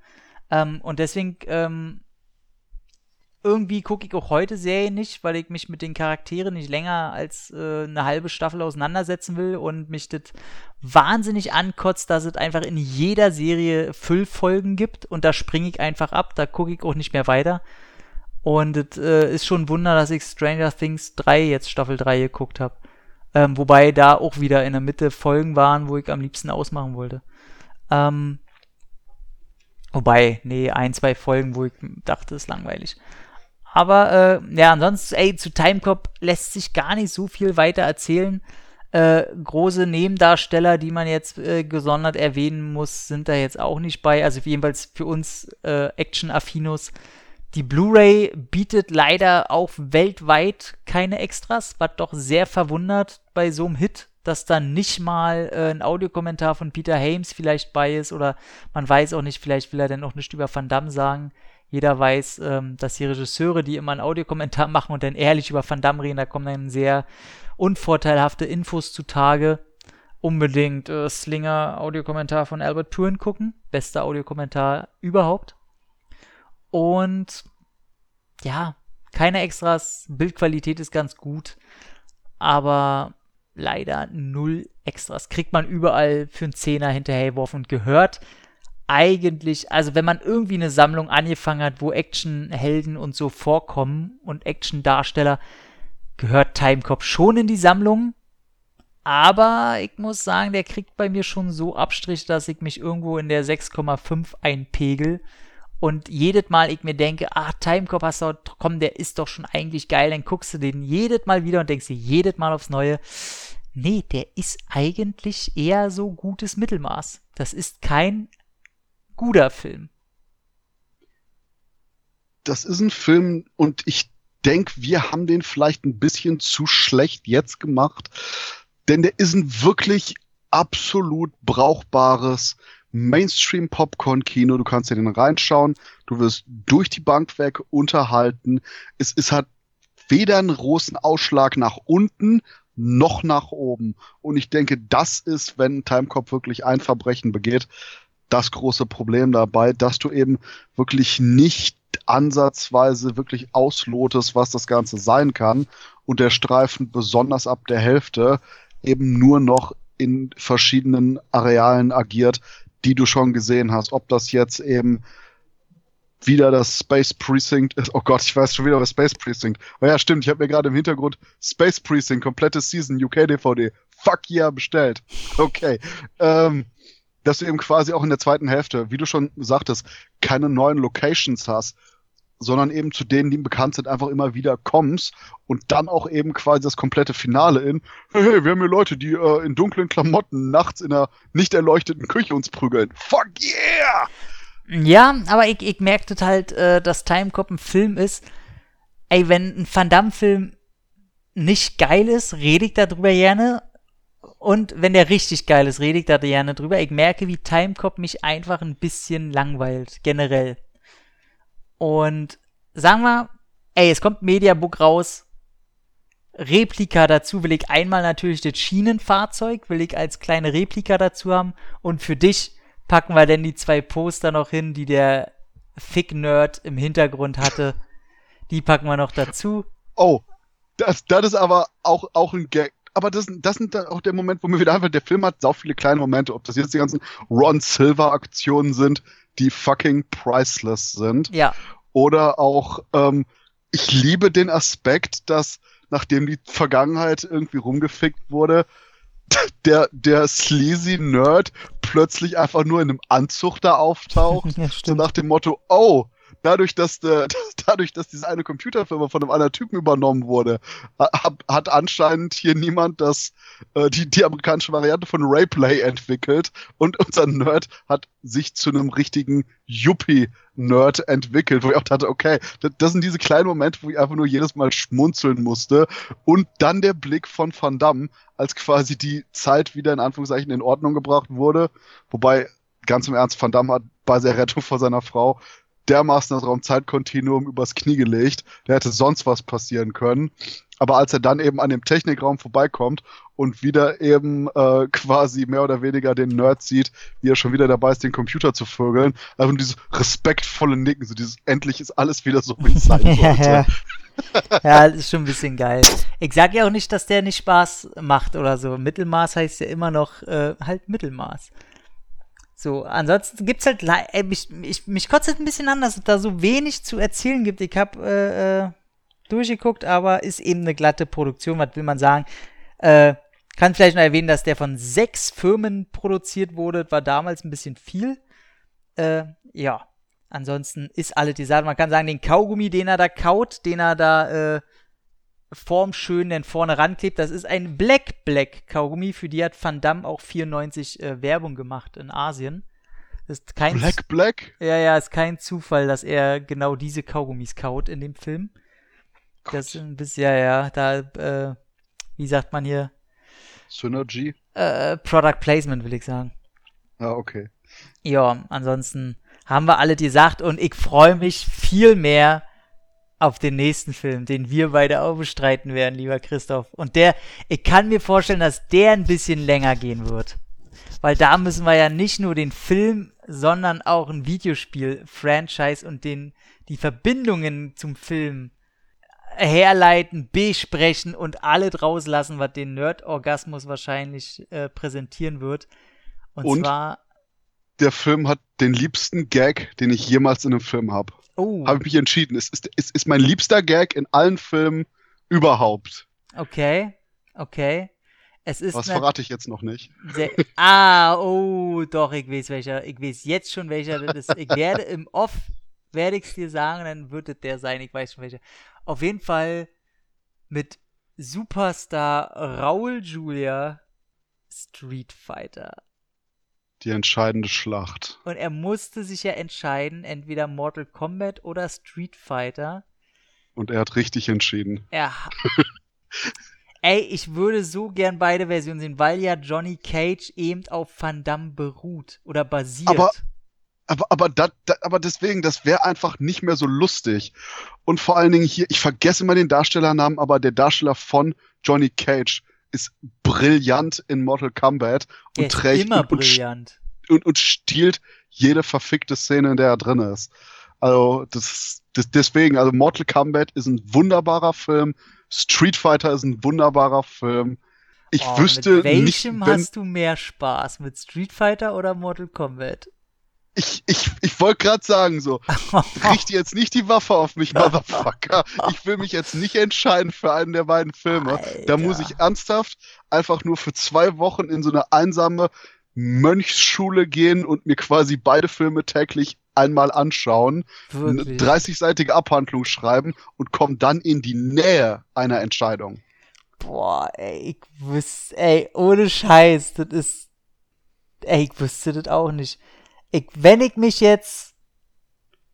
Ähm, und deswegen, ähm, irgendwie gucke ich auch heute Serien nicht, weil ich mich mit den Charakteren nicht länger als äh, eine halbe Staffel auseinandersetzen will und mich das wahnsinnig ankotzt, dass es einfach in jeder Serie Füllfolgen gibt und da springe ich einfach ab, da gucke ich auch nicht mehr weiter. Und es äh, ist schon ein Wunder, dass ich Stranger Things 3 jetzt Staffel 3 geguckt habe. Ähm, wobei da auch wieder in der Mitte Folgen waren, wo ich am liebsten ausmachen wollte. Ähm, wobei, nee, ein, zwei Folgen, wo ich dachte, ist langweilig. Aber äh, ja, ansonsten, ey, zu Timecop lässt sich gar nicht so viel weiter erzählen. Äh, große Nebendarsteller, die man jetzt äh, gesondert erwähnen muss, sind da jetzt auch nicht bei. Also jedenfalls für uns äh, Action-Affinos die Blu-ray bietet leider auch weltweit keine Extras, was doch sehr verwundert bei so einem Hit, dass da nicht mal äh, ein Audiokommentar von Peter Hames vielleicht bei ist oder man weiß auch nicht, vielleicht will er denn auch nicht über Van Damme sagen. Jeder weiß, ähm, dass die Regisseure, die immer einen Audiokommentar machen und dann ehrlich über Van Damme reden, da kommen dann sehr unvorteilhafte Infos zutage. Unbedingt äh, Slinger Audiokommentar von Albert Purin gucken. Bester Audiokommentar überhaupt. Und ja, keine Extras, Bildqualität ist ganz gut, aber leider null Extras. Kriegt man überall für einen Zehner hinterhergeworfen und gehört eigentlich, also wenn man irgendwie eine Sammlung angefangen hat, wo Actionhelden und so vorkommen und Actiondarsteller, gehört Timecop schon in die Sammlung. Aber ich muss sagen, der kriegt bei mir schon so Abstrich, dass ich mich irgendwo in der 6,5 einpegel. Und jedes Mal ich mir denke, ah, Timecop hast du, komm, der ist doch schon eigentlich geil, dann guckst du den jedes Mal wieder und denkst dir jedes Mal aufs Neue, nee, der ist eigentlich eher so gutes Mittelmaß. Das ist kein guter Film. Das ist ein Film und ich denke, wir haben den vielleicht ein bisschen zu schlecht jetzt gemacht, denn der ist ein wirklich absolut brauchbares Mainstream-Popcorn-Kino. Du kannst dir den reinschauen, du wirst durch die Bank weg unterhalten. Es, es hat weder einen großen Ausschlag nach unten noch nach oben. Und ich denke, das ist, wenn Timecop wirklich ein Verbrechen begeht, das große Problem dabei, dass du eben wirklich nicht ansatzweise wirklich auslotest, was das Ganze sein kann und der Streifen besonders ab der Hälfte eben nur noch in verschiedenen Arealen agiert, die du schon gesehen hast. Ob das jetzt eben wieder das Space Precinct ist. Oh Gott, ich weiß schon wieder was Space Precinct. Oh ja, stimmt, ich habe mir gerade im Hintergrund Space Precinct, komplette Season, UK DVD. Fuck yeah, bestellt. Okay. Ähm, dass du eben quasi auch in der zweiten Hälfte, wie du schon sagtest, keine neuen Locations hast, sondern eben zu denen, die bekannt sind, einfach immer wieder kommst und dann auch eben quasi das komplette Finale in, hey, wir haben hier Leute, die äh, in dunklen Klamotten nachts in einer nicht erleuchteten Küche uns prügeln. Fuck yeah! Ja, aber ich, ich merke halt, äh, dass Timecop ein Film ist. Ey, wenn ein Van Damme-Film nicht geil ist, rede ich darüber gerne. Und wenn der richtig geil ist, rede ich da gerne drüber. Ich merke, wie Timecop mich einfach ein bisschen langweilt, generell. Und sagen wir, ey, es kommt Mediabook raus. Replika dazu will ich einmal natürlich das Schienenfahrzeug, will ich als kleine Replika dazu haben. Und für dich packen wir denn die zwei Poster noch hin, die der Fick-Nerd im Hintergrund hatte. Die packen wir noch dazu. Oh, das, das ist aber auch, auch ein Gag. Aber das, das sind dann auch der Moment, wo mir wieder einfach, der Film hat so viele kleine Momente, ob das jetzt die ganzen Ron Silver-Aktionen sind, die fucking priceless sind. Ja. Oder auch, ähm, ich liebe den Aspekt, dass nachdem die Vergangenheit irgendwie rumgefickt wurde, der, der sleazy Nerd plötzlich einfach nur in einem Anzug da auftaucht. Ja, so nach dem Motto, oh, dadurch, dass, der, dadurch, dass diese eine Computerfirma von einem anderen Typen übernommen wurde, hat anscheinend hier niemand das, äh, die, die amerikanische Variante von Rayplay entwickelt. Und unser Nerd hat sich zu einem richtigen Yuppie-Nerd entwickelt, wo ich auch dachte, okay, das, das, sind diese kleinen Momente, wo ich einfach nur jedes Mal schmunzeln musste. Und dann der Blick von Van Damme, als quasi die Zeit wieder in Anführungszeichen in Ordnung gebracht wurde, wobei ganz im Ernst, Van Damme hat bei der Rettung vor seiner Frau dermaßen das Raumzeitkontinuum übers Knie gelegt. Da hätte sonst was passieren können. Aber als er dann eben an dem Technikraum vorbeikommt und wieder eben äh, quasi mehr oder weniger den Nerd sieht, wie er schon wieder dabei ist, den Computer zu vögeln, einfach dieses respektvolle Nicken, so dieses endlich ist alles wieder so, wie es sein sollte. ja, das ist schon ein bisschen geil. Ich sage ja auch nicht, dass der nicht Spaß macht oder so. Mittelmaß heißt ja immer noch äh, halt Mittelmaß. So, ansonsten gibt's halt, ey, mich, mich, mich kotzt halt ein bisschen an, dass es da so wenig zu erzählen gibt. Ich habe äh, äh, durchgeguckt, aber ist eben eine glatte Produktion, was will man sagen. Äh, kann vielleicht noch erwähnen, dass der von sechs Firmen produziert wurde, war damals ein bisschen viel. Äh, ja, ansonsten ist alle die Sache. Man kann sagen, den Kaugummi, den er da kaut, den er da formschön denn vorne ranklebt. Das ist ein Black Black Kaugummi, für die hat Van Damme auch 94 äh, Werbung gemacht in Asien. Ist kein Black Z Black? Ja, ja, ist kein Zufall, dass er genau diese Kaugummis kaut in dem Film. Gott. Das ist ein bisschen, ja, ja, da, äh, wie sagt man hier? Synergy? Äh, Product Placement, will ich sagen. Ja, okay. Ja, ansonsten haben wir alle gesagt und ich freue mich viel mehr auf den nächsten Film, den wir beide auch bestreiten werden, lieber Christoph. Und der, ich kann mir vorstellen, dass der ein bisschen länger gehen wird. Weil da müssen wir ja nicht nur den Film, sondern auch ein Videospiel-Franchise und den, die Verbindungen zum Film herleiten, besprechen und alle draus lassen, was den Nerd-Orgasmus wahrscheinlich äh, präsentieren wird. Und, und zwar. Der Film hat den liebsten Gag, den ich jemals in einem Film habe. Oh. Habe ich mich entschieden. Es ist, es ist mein liebster Gag in allen Filmen überhaupt. Okay, okay. Es ist Was verrate ich jetzt noch nicht? Sehr, ah, oh, doch, ich weiß welcher. Ich weiß jetzt schon welcher das ist. Ich werde im Off, werde ich es dir sagen, dann wird es der sein. Ich weiß schon welcher. Auf jeden Fall mit Superstar Raul Julia Street Fighter die entscheidende Schlacht. Und er musste sich ja entscheiden, entweder Mortal Kombat oder Street Fighter. Und er hat richtig entschieden. Ja. Ey, ich würde so gern beide Versionen sehen, weil ja Johnny Cage eben auf Van Damme beruht oder basiert. Aber, aber, aber, dat, dat, aber deswegen, das wäre einfach nicht mehr so lustig. Und vor allen Dingen hier, ich vergesse mal den Darstellernamen, aber der Darsteller von Johnny Cage ist brillant in Mortal Kombat und trägt und, brillant. und, und stiehlt jede verfickte Szene, in der er drin ist. Also, das, das, deswegen, also Mortal Kombat ist ein wunderbarer Film. Street Fighter ist ein wunderbarer Film. Ich Oh, wüsste mit welchem nicht, wenn, hast du mehr Spaß? Mit Street Fighter oder Mortal Kombat? Ich, ich, ich wollte gerade sagen, so, richte jetzt nicht die Waffe auf mich, Motherfucker. Ich will mich jetzt nicht entscheiden für einen der beiden Filme. Da muss ich ernsthaft einfach nur für zwei Wochen in so eine einsame Mönchsschule gehen und mir quasi beide Filme täglich einmal anschauen, eine Wirklich. 30-seitige Abhandlung schreiben und komme dann in die Nähe einer Entscheidung. Boah, ey, ich wüsste, ey, ohne Scheiß, das ist, ey, ich wüsste das auch nicht. Ich, wenn ich mich jetzt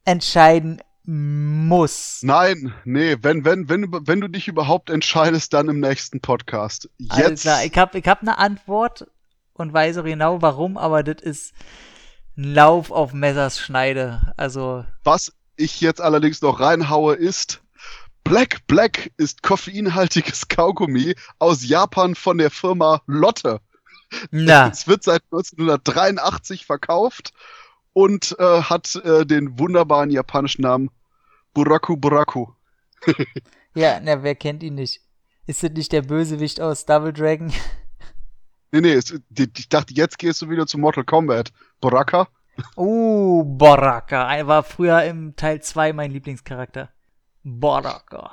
entscheiden muss, Nein, nee, wenn, wenn, wenn, du- wenn du dich überhaupt entscheidest, dann im nächsten Podcast. Jetzt. Alter, ich hab, ich hab eine Antwort und weiß auch genau warum, aber das ist ein Lauf auf Messers Schneide. Also, Was ich jetzt allerdings noch reinhaue, ist Black Black ist koffeinhaltiges Kaugummi aus Japan von der Firma Lotte. Na, Es wird seit 1983 verkauft und äh, hat äh, den wunderbaren japanischen Namen Buraku Buraku. ja, na, wer kennt ihn nicht? Ist das nicht der Bösewicht aus Double Dragon? Nee, nee, es, die- ich dachte, jetzt gehst du wieder zu Mortal Kombat. Baraka? Uh, Baraka. Er war früher im Teil 2 mein Lieblingscharakter. Baraka.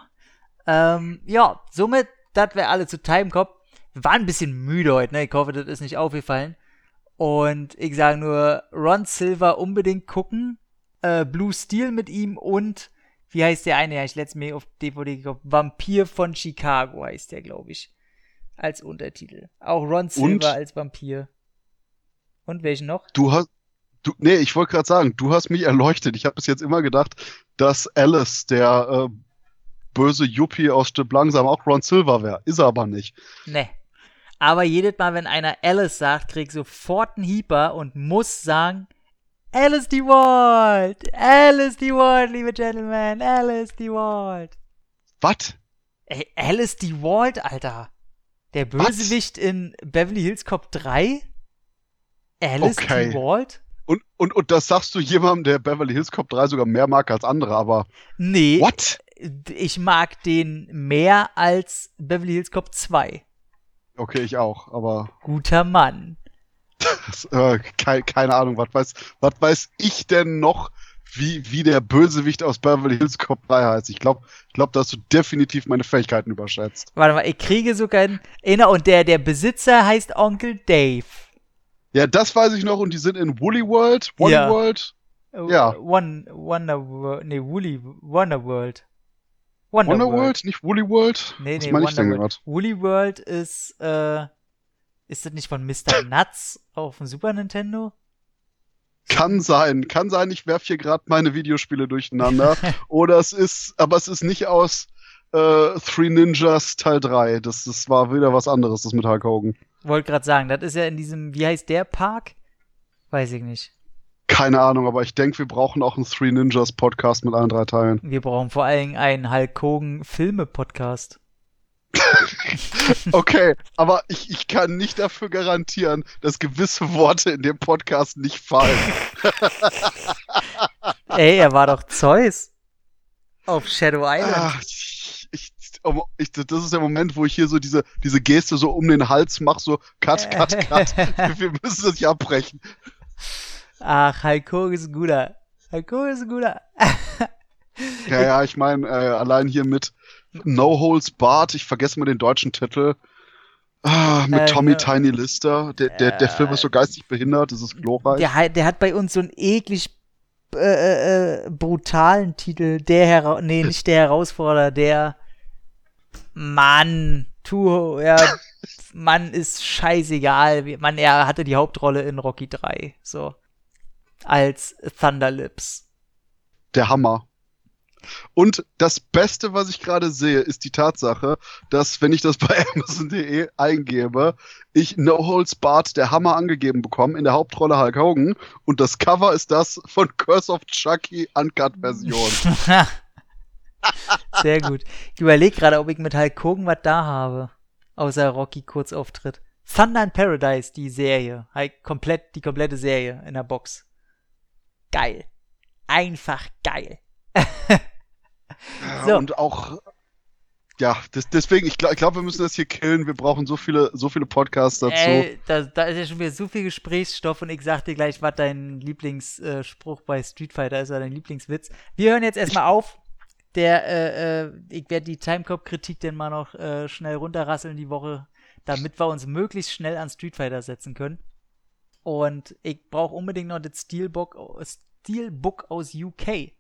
Ähm, ja, somit, das wäre alle zu Timecop. Waren ein bisschen müde heute, ne? Ich hoffe, das ist nicht aufgefallen. Und ich sage nur, Ron Silver unbedingt gucken. Äh, Blue Steel mit ihm und, wie heißt der eine? Ja, ich letztes Mal auf DVD geguckt. Vampir von Chicago heißt der, glaube ich. Als Untertitel. Auch Ron Silver Und? als Vampir. Und welchen noch? Du hast. Du, nee, ich wollte gerade sagen, du hast mich erleuchtet. Ich habe bis jetzt immer gedacht, dass Alice, der äh, böse Yuppie aus Stipp langsam, auch Ron Silver wäre. Ist er aber nicht. Ne. Aber jedes Mal, wenn einer Alice sagt, krieg ich sofort einen Hieper und muss sagen, Alice die Walt! Alice die Walt, liebe Gentlemen! Alice die Walt! Was? Ey, Alice die Walt, Alter! Der Bösewicht in Beverly Hills Cop 3? Alice Okay. die Walt? Und, und, und das sagst du jemandem, der Beverly Hills Cop 3 sogar mehr mag als andere, aber Nee, what? ich mag den mehr als Beverly Hills Cop 2. Okay, ich auch, aber Guter Mann. das, äh, kei- keine Ahnung, was weiß, was weiß ich denn noch, wie, wie der Bösewicht aus Beverly Hills Cop 3 heißt? Ich glaube, ich glaub, da hast du definitiv meine Fähigkeiten überschätzt. Warte mal, ich kriege sogar einen. Genau, und der, der Besitzer heißt Onkel Dave. Ja, das weiß ich noch und die sind in Woolly World, Woolly Ja. World, Ja. One, Wonder World, nee, Woolly, Wonder World. Wonder, Wonder World. World, nicht Woolly World? Nee, Was nee, meine ich Wonder denn World. gerade? Woolly World ist, äh, ist das nicht von Mr. Nuts auf dem Super Nintendo? Kann sein, kann sein, ich werfe hier gerade meine Videospiele durcheinander. Oder es ist, aber es ist nicht aus äh, Three Ninjas Teil 3. Das, das war wieder was anderes, das mit Hulk Hogan. Wollte gerade sagen, das ist ja in diesem, wie heißt der Park? Weiß ich nicht. Keine Ahnung, aber ich denke, wir brauchen auch einen Three Ninjas Podcast mit allen drei Teilen. Wir brauchen vor allem einen Hulk Hogan Filme-Podcast. Okay, aber ich, ich kann nicht dafür garantieren, dass gewisse Worte in dem Podcast nicht fallen. Ey, er war doch Zeus. Auf Shadow Island. Ah, ich, ich, ich, das ist der Moment, wo ich hier so diese, diese Geste so um den Hals mache, so cut, cut, cut. wir müssen das nicht abbrechen. Ach, Hogan ist ein guter. Hogan ist ein guter. Ja, ja, ich meine, äh, allein hier mit No Holes Barred, ich vergesse mal den deutschen Titel. Ah, mit Äh, Tommy ne- Tiny Lister. Der, der, der Film ist so geistig behindert, das ist glorreich. Der, hat- der hat bei uns so einen eklig äh, äh, äh, brutalen Titel. Der Hera nee, nicht der Herausforderer, der Mann, tu, ja, Mann ist scheißegal. Mann, er hatte die Hauptrolle in Rocky 3, so. Als Thunderlips. Der Hammer. Und das Beste, was ich gerade sehe, ist die Tatsache, dass, wenn ich das bei Amazon.de eingebe, ich No Holds Barred der Hammer angegeben bekomme, in der Hauptrolle Hulk Hogan. Und das Cover ist das von Curse of Chucky Uncut-Version. Sehr gut. Ich überlege gerade, ob ich mit Hulk Hogan was da habe. Außer Rocky Kurzauftritt. Thunder in Paradise, die Serie. Halt komplett, die komplette Serie in der Box. Geil. Einfach geil. so. Und auch, ja, das, deswegen, ich glaube, glaub, wir müssen das hier killen. Wir brauchen so viele, so viele Podcasts dazu. Ey, da, da ist ja schon wieder so viel Gesprächsstoff und ich sag dir gleich, was dein Lieblingsspruch bei Street Fighter ist oder dein Lieblingswitz. Wir hören jetzt erstmal auf. Der, äh, äh, ich werde die Timecop-Kritik denn mal noch äh, schnell runterrasseln die Woche, damit wir uns möglichst schnell an Street Fighter setzen können. Und ich brauche unbedingt noch das Steelbook, Steelbook aus UK,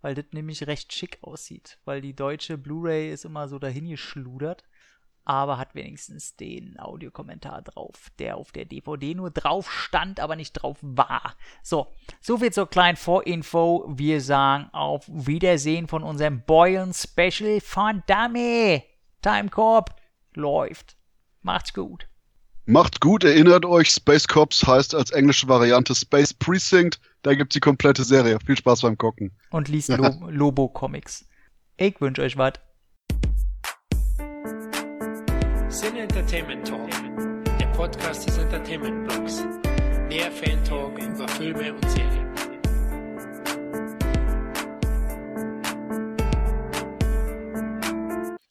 weil das nämlich recht schick aussieht. Weil die deutsche Blu-ray ist immer so dahin geschludert, aber hat wenigstens den Audiokommentar drauf, der auf der DVD nur drauf stand, aber nicht drauf war. So, soviel zur kleinen Vorinfo. Wir sagen auf Wiedersehen von unserem Boylen Special von Dummy. Timecorp läuft. Macht's gut. Macht gut, erinnert euch, Space Cops heißt als englische Variante Space Precinct. Da gibt's die komplette Serie. Viel Spaß beim Gucken. Und liest Lo Lobo Comics. Ich wünsche euch was. Sin Entertainment Talk, der Podcast des Entertainment Blogs. Mehr Fan Talk über Filme und Serien.